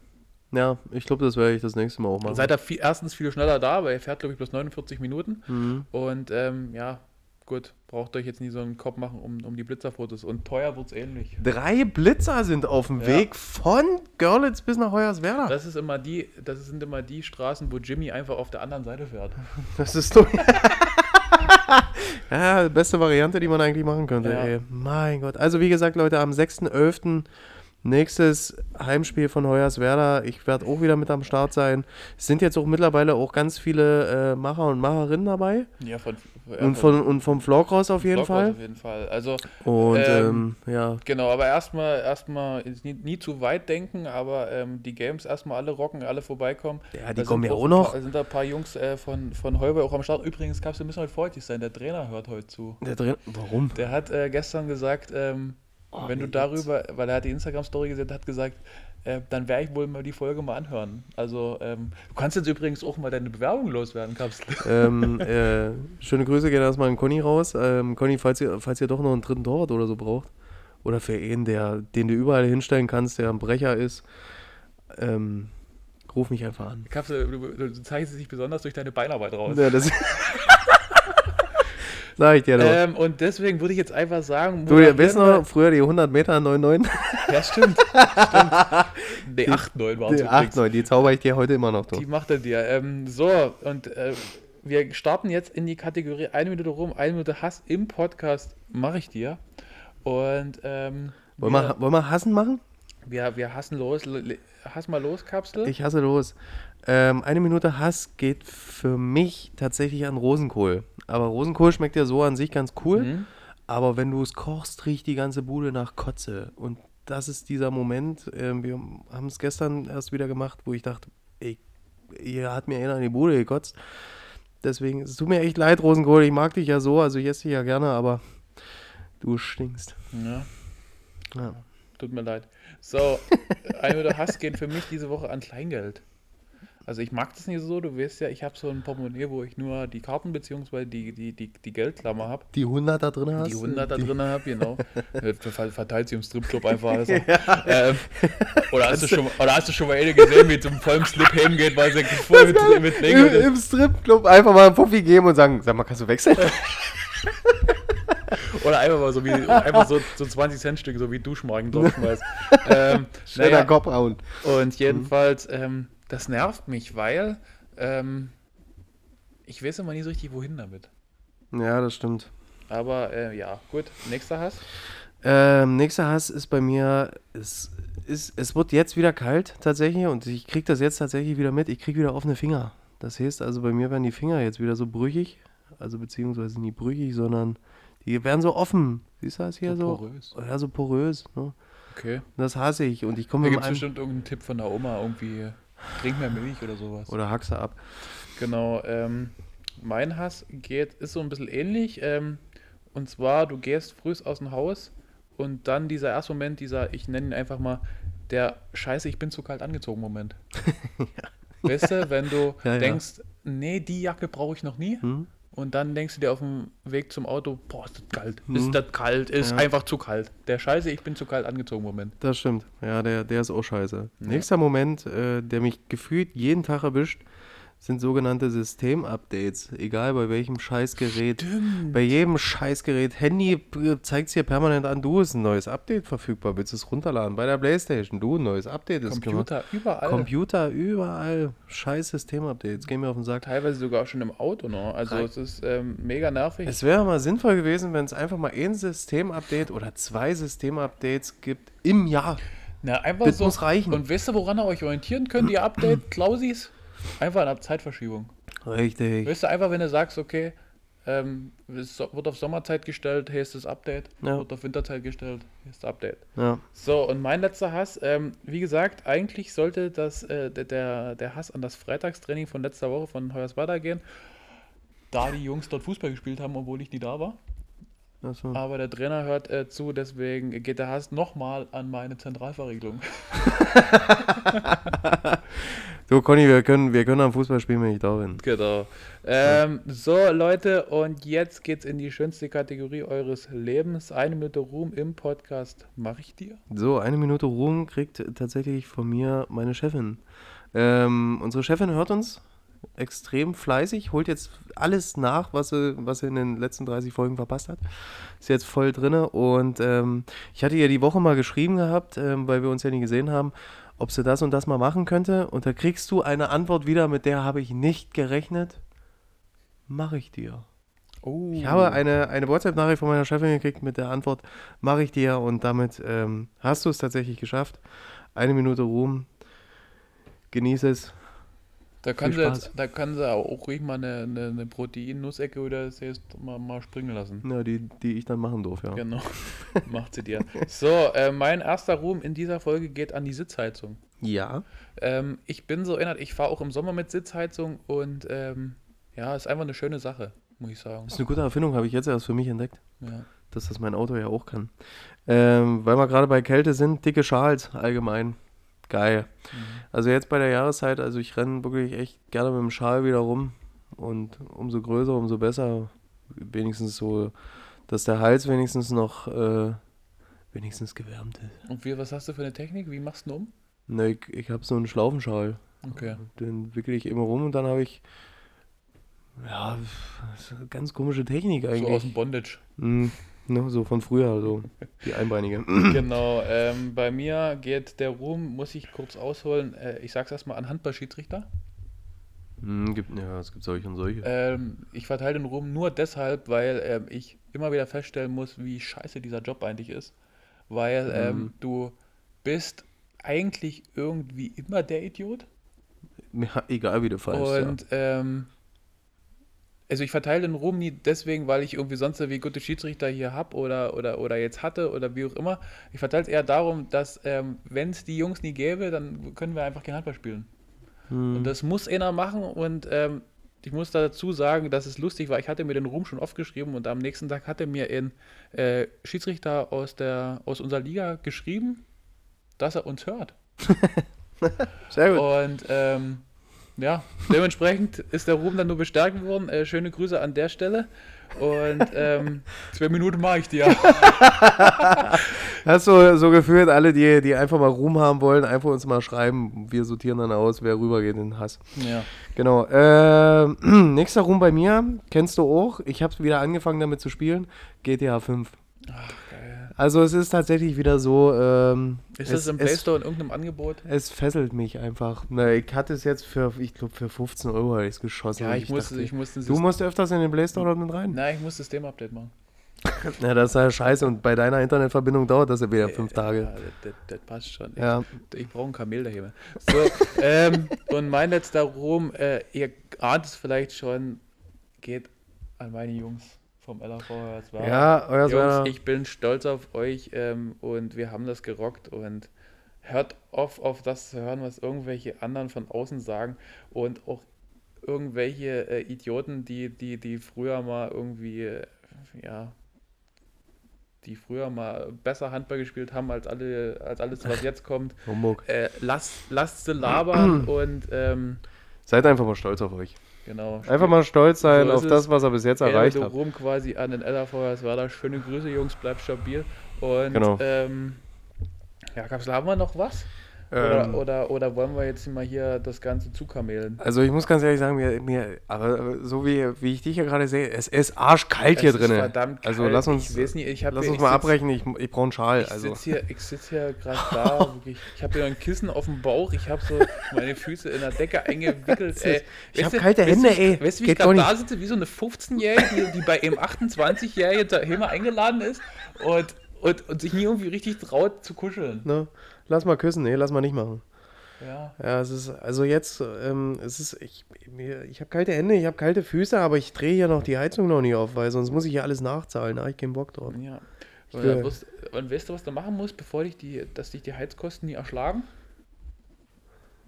ja, ich glaube, das werde ich das nächste Mal auch machen. Seid ihr viel, erstens viel schneller da, weil ihr fährt, glaube ich, bloß 49 Minuten. Mhm. Und ähm, ja, gut, braucht euch jetzt nie so einen Kopf machen um, um die Blitzerfotos. Und teuer wird's ähnlich. Drei Blitzer sind auf dem Ja. Weg von Görlitz bis nach Hoyerswerda. Das ist immer die, das sind immer die Straßen, wo Jimmy einfach auf der anderen Seite fährt. Das ist doch. <laughs> <laughs> ja, beste Variante, die man eigentlich machen könnte. Ja. Ey. Mein Gott. Also, wie gesagt, Leute, am 6.11. nächstes Heimspiel von Hoyerswerda. Ich werde auch wieder mit am Start sein. Es sind jetzt auch mittlerweile auch ganz viele äh, Macher und Macherinnen dabei. Ja, von, Und, von, und vom Vloghaus auf jeden Vloghaus Fall. Auf jeden Fall. Also, Und Ähm, ähm, ja, genau, aber erstmal erstmal nie, nie zu weit denken, aber ähm, die Games erstmal alle rocken, alle vorbeikommen. ja, die Da kommen ja auch auch noch. Paar, sind da ein paar Jungs äh, von, von Heuber auch am Start. Übrigens, Kapsel, wir müssen heute vorsichtig sein. Der Trainer hört heute zu. Der drin, warum? Der hat äh, gestern gesagt, ähm, Oh, wenn du darüber, weil er hat die Instagram-Story gesehen, hat gesagt, äh, dann werde ich wohl mal die Folge mal anhören. Also, ähm, du kannst jetzt übrigens auch mal deine Bewerbung loswerden, Kapsel. <laughs> ähm, äh, schöne Grüße gehen erstmal an Conny raus. Ähm, Conny, falls ihr, falls ihr doch noch einen dritten Torwart oder so braucht. Oder für einen, der, den du überall hinstellen kannst, der ein Brecher ist, ähm, ruf mich einfach an. Kapsel, du, du zeichnest dich besonders durch deine Beinarbeit raus. Ja, das <laughs> Sag ich dir doch. Ähm, und deswegen würde ich jetzt einfach sagen, du, wisst moderieren noch, früher die 100 Meter 9,9? wir- Ja, stimmt. stimmt. <laughs> Nee, 8, 9 waren es Die 8, 9, die zauber ich dir heute immer noch. Die Du. macht er dir. Ähm, so, und äh, wir starten jetzt in die Kategorie eine Minute rum, eine Minute Hass im Podcast mache ich dir. Und ähm, Wollen, wir, wir, wollen wir Hassen machen? wir, wir hassen los. Hass mal los, Kapsel. Ich hasse los. Ähm, eine Minute Hass geht für mich tatsächlich an Rosenkohl. Aber Rosenkohl schmeckt ja so an sich ganz cool. Mhm. Aber wenn du es kochst, riecht die ganze Bude nach Kotze. Und das ist dieser Moment, ähm, wir haben es gestern erst wieder gemacht, wo ich dachte, ey, ihr hat mir einer in die Bude gekotzt. Deswegen, es tut mir echt leid, Rosenkohl. Ich mag dich ja so, also ich esse dich ja gerne, aber du stinkst. Ja, Ja. tut mir leid. So, eine Minute Hass geht für mich diese Woche an Kleingeld. Also ich mag das nicht so, du weißt ja, ich habe so ein Portemonnaie, wo ich nur die Karten bzw. Die, die, die, die Geldklammer habe. Die 100 da drin hast? Die 100 da drin habe, genau. <laughs> Äh, ver- Verteilt sie im Stripclub einfach <laughs> alles. Ähm, oder, hast du schon, oder hast du schon mal eine gesehen, wie zum vollen Slip hingeht, weil sie voll mit, mit Im, Lego ist? Im Stripclub einfach mal einen Puffi geben und sagen, sag mal, kannst du wechseln? <laughs> Oder einfach mal so wie einfach so, so 20 Cent Stück, so wie Duschmarken draufschmeißt. ähm, Schöner naja, Kopfhauen. Und jedenfalls, ähm, das nervt mich, weil ähm, ich weiß immer nie so richtig, wohin damit. Ja, das stimmt. Aber äh, ja, gut. Nächster Hass. Ähm, nächster Hass ist bei mir, es, ist, es wird jetzt wieder kalt tatsächlich und ich kriege das jetzt tatsächlich wieder mit. Ich kriege wieder offene Finger. Das heißt also, bei mir werden die Finger jetzt wieder so brüchig, also beziehungsweise nie brüchig, sondern die werden so offen. Siehst du das hier So so? porös. Ja, so porös. Ne? Okay. Das hasse ich und ich Da komme mit gibt es bestimmt irgendeinen Tipp von der Oma, irgendwie trink mehr Milch oder sowas. Oder Haxe ab. Genau. Ähm, mein Hass geht, ist so ein bisschen ähnlich. Ähm, und zwar, du gehst früh aus dem Haus und dann dieser erste Moment, dieser, ich nenne ihn einfach mal, der Scheiße, ich bin zu kalt angezogen Moment. <laughs> Weißt du, wenn du Ja, ja. denkst, nee, die Jacke brauche ich noch nie. Hm? Und dann denkst du dir auf dem Weg zum Auto, boah, ist das kalt, Hm. ist das kalt, ist Ja. einfach zu kalt. Der Scheiße, ich bin zu kalt angezogen Moment. Das stimmt. Ja, der, der ist auch scheiße. Nächster Moment, äh, der mich gefühlt jeden Tag erwischt, sind sogenannte Systemupdates. Egal bei welchem Scheißgerät. Bei jedem Scheißgerät. Handy zeigt es hier permanent an, du ist ein neues Update verfügbar. Willst du es runterladen? Bei der Playstation, du, ein neues Update ist gemacht. Computer überall. Computer überall. Scheiß Systemupdates. Gehen mir auf den Sack. Teilweise sogar schon im Auto noch. Also Rein- es ist ähm, mega nervig. Es wäre mal sinnvoll gewesen, wenn es einfach mal ein Systemupdate oder zwei Systemupdates gibt im Jahr. Na, einfach Das so. muss reichen. Und wisst ihr, woran ihr euch orientieren könnt, ihr Update, Klausis? Einfach der Zeitverschiebung. Richtig. Weißt du, einfach wenn du sagst, okay, ähm, es so- wird auf Sommerzeit gestellt, hier ist das Update. Ja. Wird auf Winterzeit gestellt, hier ist das Update. Ja. So, und mein letzter Hass, ähm, wie gesagt, eigentlich sollte das, äh, der- der, Hass an das Freitagstraining von letzter Woche von Hoyerswerda gehen, da die Jungs dort Fußball gespielt haben, obwohl ich nie da war. Achso. Aber der Trainer hört äh, zu, deswegen geht der Hass nochmal an meine Zentralverriegelung. <laughs> <laughs> So, Conny, wir können, wir können am Fußball spielen, wenn ich da bin. Genau. Ähm, so, Leute, und jetzt geht's in die schönste Kategorie eures Lebens. Eine Minute Ruhm im Podcast. Mache ich dir? So, eine Minute Ruhm kriegt tatsächlich von mir meine Chefin. Ähm, unsere Chefin hört uns extrem fleißig, holt jetzt alles nach, was sie, was sie in den letzten 30 Folgen verpasst hat. Ist jetzt voll drinne und ähm, ich hatte ihr die Woche mal geschrieben gehabt, ähm, weil wir uns ja nie gesehen haben, ob sie das und das mal machen könnte. Und da kriegst du eine Antwort wieder, mit der habe ich nicht gerechnet. Mache ich dir. Oh. Ich habe eine, eine WhatsApp-Nachricht von meiner Chefin gekriegt mit der Antwort, mache ich dir und damit ähm, hast du es tatsächlich geschafft. Eine Minute Ruhm, genieße es. Da kann, sie jetzt, da kann sie auch ruhig mal eine, eine, eine Protein-Nussecke oder das heißt, mal, mal springen lassen. Ja, die, die ich dann machen durfte, ja. Genau. <laughs> Macht sie dir. So, äh, mein erster Ruhm in dieser Folge geht an die Sitzheizung. Ja. Ähm, ich bin so erinnert, ich fahre auch im Sommer mit Sitzheizung und ähm, ja, ist einfach eine schöne Sache, muss ich sagen. Das ist eine gute Erfindung, habe ich jetzt erst für mich entdeckt, Ja. dass das mein Auto ja auch kann. Ähm, weil wir gerade bei Kälte sind, dicke Schals allgemein. Geil. Also jetzt bei der Jahreszeit, also ich renne wirklich echt gerne mit dem Schal wieder rum und umso größer, umso besser. Wenigstens so, dass der Hals wenigstens noch äh, wenigstens gewärmt ist. Und wie, was hast du für eine Technik? Wie machst du ihn um? Ne, ich, ich habe so einen Schlaufenschal. Okay. Den wickel ich immer rum und dann habe ich ja, ganz komische Technik So aus eigentlich. dem Bondage. Mm, ne, so von früher, so die Einbeinige. <clears throat> genau. Ähm, bei mir geht der Ruhm, muss ich kurz ausholen. Äh, ich sag's erstmal an Handballschiedsrichter. Mm, gibt, ja, es gibt solche und solche. Ähm, ich verteile den Ruhm nur deshalb, weil ähm, ich immer wieder feststellen muss, wie scheiße dieser Job eigentlich ist. Weil ähm, Mhm. du bist eigentlich irgendwie immer der Idiot. Ja, egal wie du fallst. Und ähm, also ich verteile den Ruhm nie deswegen, weil ich irgendwie sonst wie gute Schiedsrichter hier habe oder, oder, oder jetzt hatte oder wie auch immer. Ich verteile es eher darum, dass ähm, wenn es die Jungs nie gäbe, dann können wir einfach kein Handball spielen. Mm, Und das muss einer machen und ähm, ich muss dazu sagen, dass es lustig war. Ich hatte mir den Ruhm schon aufgeschrieben und am nächsten Tag hatte mir ein äh, Schiedsrichter aus, der, aus unserer Liga geschrieben, dass er uns hört. <laughs> Sehr gut. Und ähm, ja, dementsprechend ist der Ruhm dann nur bestärkt worden. Äh, schöne Grüße an der Stelle. Und ähm, zwei Minuten mache ich dir. <laughs> Hast du so gefühlt, alle, die, die einfach mal Ruhm haben wollen, einfach uns mal schreiben. Wir sortieren dann aus, wer rübergeht in den Hass. Ja. Genau. Äh, <clears throat> nächster Ruhm bei mir, kennst du auch. Ich habe wieder angefangen damit zu spielen. GTA 5. Ach. Also es ist tatsächlich wieder so. Ähm, Ist es, das im Play Store in irgendeinem Angebot? es fesselt mich einfach. Na, ich hatte es jetzt für, ich glaube, für 15 Euro habe ich es geschossen. Ja, Und ich, musste, dachte, ich musste Du musst öfters in den Play Store mit rein. Nein, ich muss System-Update machen. <laughs> Ja, das ist ja scheiße. Und bei deiner Internetverbindung dauert das ja wieder fünf Tage. Ja, das, das, passt schon. Ich, Ja. ich brauche ein Kamel daheim. So, <laughs> ähm, und mein letzter Ruhm, äh, ihr ahnt es vielleicht schon, geht an meine Jungs vom LAV Hoyerswerda. Ja, euer Jungs, ich bin stolz auf euch ähm, und wir haben das gerockt und hört auf, auf das zu hören, was irgendwelche anderen von außen sagen und auch irgendwelche äh, Idioten, die, die, die früher mal irgendwie, äh, ja, die früher mal besser Handball gespielt haben als alle, als alles, was jetzt kommt. <laughs> Humbug. Äh, lasst, lasst sie labern <clears throat> und ähm, Seid einfach mal stolz auf euch. Genau. Einfach mal stolz sein So auf das, es. was er bis jetzt erreicht hat. Rum quasi an den LAV Hoyerswerda. Schöne Grüße, Jungs, bleibt stabil. Und Genau. ähm, ja, Kapsel, haben wir noch was? Oder, Ähm, oder, oder wollen wir jetzt mal hier das Ganze zukamelen? also ich muss ganz ehrlich sagen, mir, mir aber so wie, wie ich dich hier gerade sehe, es ist arschkalt hier Es ist drin. verdammt Also kalt. lass uns, Ich weiß nicht, ich hab lass hier- uns mal sitz- abbrechen, ich, ich brauche einen Schal. Ich Also. sitze hier, ich sitz hier gerade <laughs> da, wirklich. Ich habe hier ein Kissen auf dem Bauch, ich habe so meine Füße in der Decke eingewickelt. <laughs> Ey. Ich Weißt hab du- kalte weißt Hände, wie- ey. Weißt du, wie ich gerade da sitze, wie so eine 15-Jährige, die, die bei einem 28-Jährigen daheim eingeladen ist und, und, und sich nie irgendwie richtig traut zu kuscheln. Ne? Lass mal küssen, nee, lass mal nicht machen. Ja. Ja, es ist, also jetzt, ähm, es ist, ich, ich habe kalte Hände, ich habe kalte Füße, aber ich drehe hier noch die Heizung noch nicht auf, weil sonst muss ich hier alles nachzahlen, da habe ich keinen Bock drauf. ja. Und, dann wirst, und weißt du, was du machen musst, bevor dich die, dass dich die Heizkosten nie erschlagen?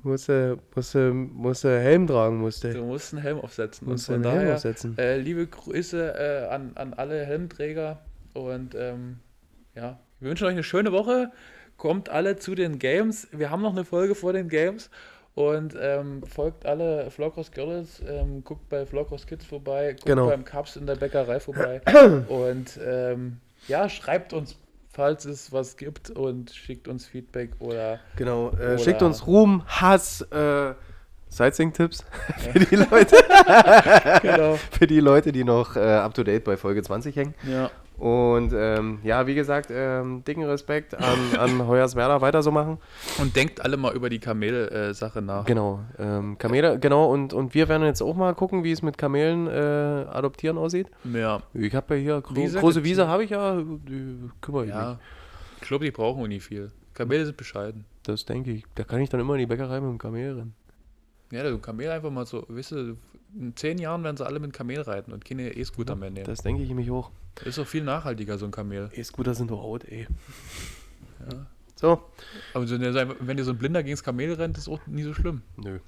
Musste, musste, musste Helm tragen, musste. Du musst einen Helm aufsetzen. musste und von Helm daher, aufsetzen. Äh, liebe Grüße äh, an, an alle Helmträger und ähm, ja, wir wünschen euch eine schöne Woche. Kommt alle zu den Games. Wir haben noch eine Folge vor den Games und ähm, folgt alle Vlogros Girls, ähm, guckt bei Vlogros Kids vorbei, guckt Genau. beim Cups in der Bäckerei vorbei <clears throat> und ähm, ja, schreibt uns, falls es was gibt und schickt uns Feedback oder Genau, äh, Oder- schickt uns Ruhm, Hass, äh, Sightseeing-Tipps <laughs> für die <laughs> Leute, genau. <laughs> für die Leute, die noch äh, up to date bei Folge 20 hängen. Ja. Und ähm, ja, wie gesagt, ähm, dicken Respekt an, <laughs> an Hoyerswerda, weiter so machen. Und denkt alle mal über die Kamel-Sache nach. Genau, ähm, Kamele, genau, und, und wir werden jetzt auch mal gucken, wie es mit Kamelen äh, adoptieren aussieht. Ja. Ich habe ja hier, gro Wiese große Wiese habe ich ja, die kümmere ich mich. Ja, ich glaube, die brauchen auch nie viel. Kamele sind bescheiden. Das denke ich. Da kann ich dann immer in die Bäckerei mit dem Kamel rennen. Ja, du Kamel einfach mal so, weißt du, in zehn Jahren werden sie alle mit Kamel reiten und keine E-Scooter mehr nehmen. Das denke ich mich auch. ist doch viel nachhaltiger, so ein Kamel. E-Scooter sind doch out, ey. Ja. So. Aber wenn dir so ein Blinder gegen das Kamel rennt, ist auch nie so schlimm. Nö.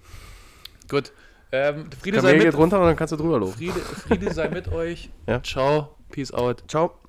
Gut. Ähm, Friede, sei Kamel mit, geht runter und dann kannst du drüber laufen. Friede, Friede sei mit <laughs> euch. Ja. Ciao. Peace out. Ciao.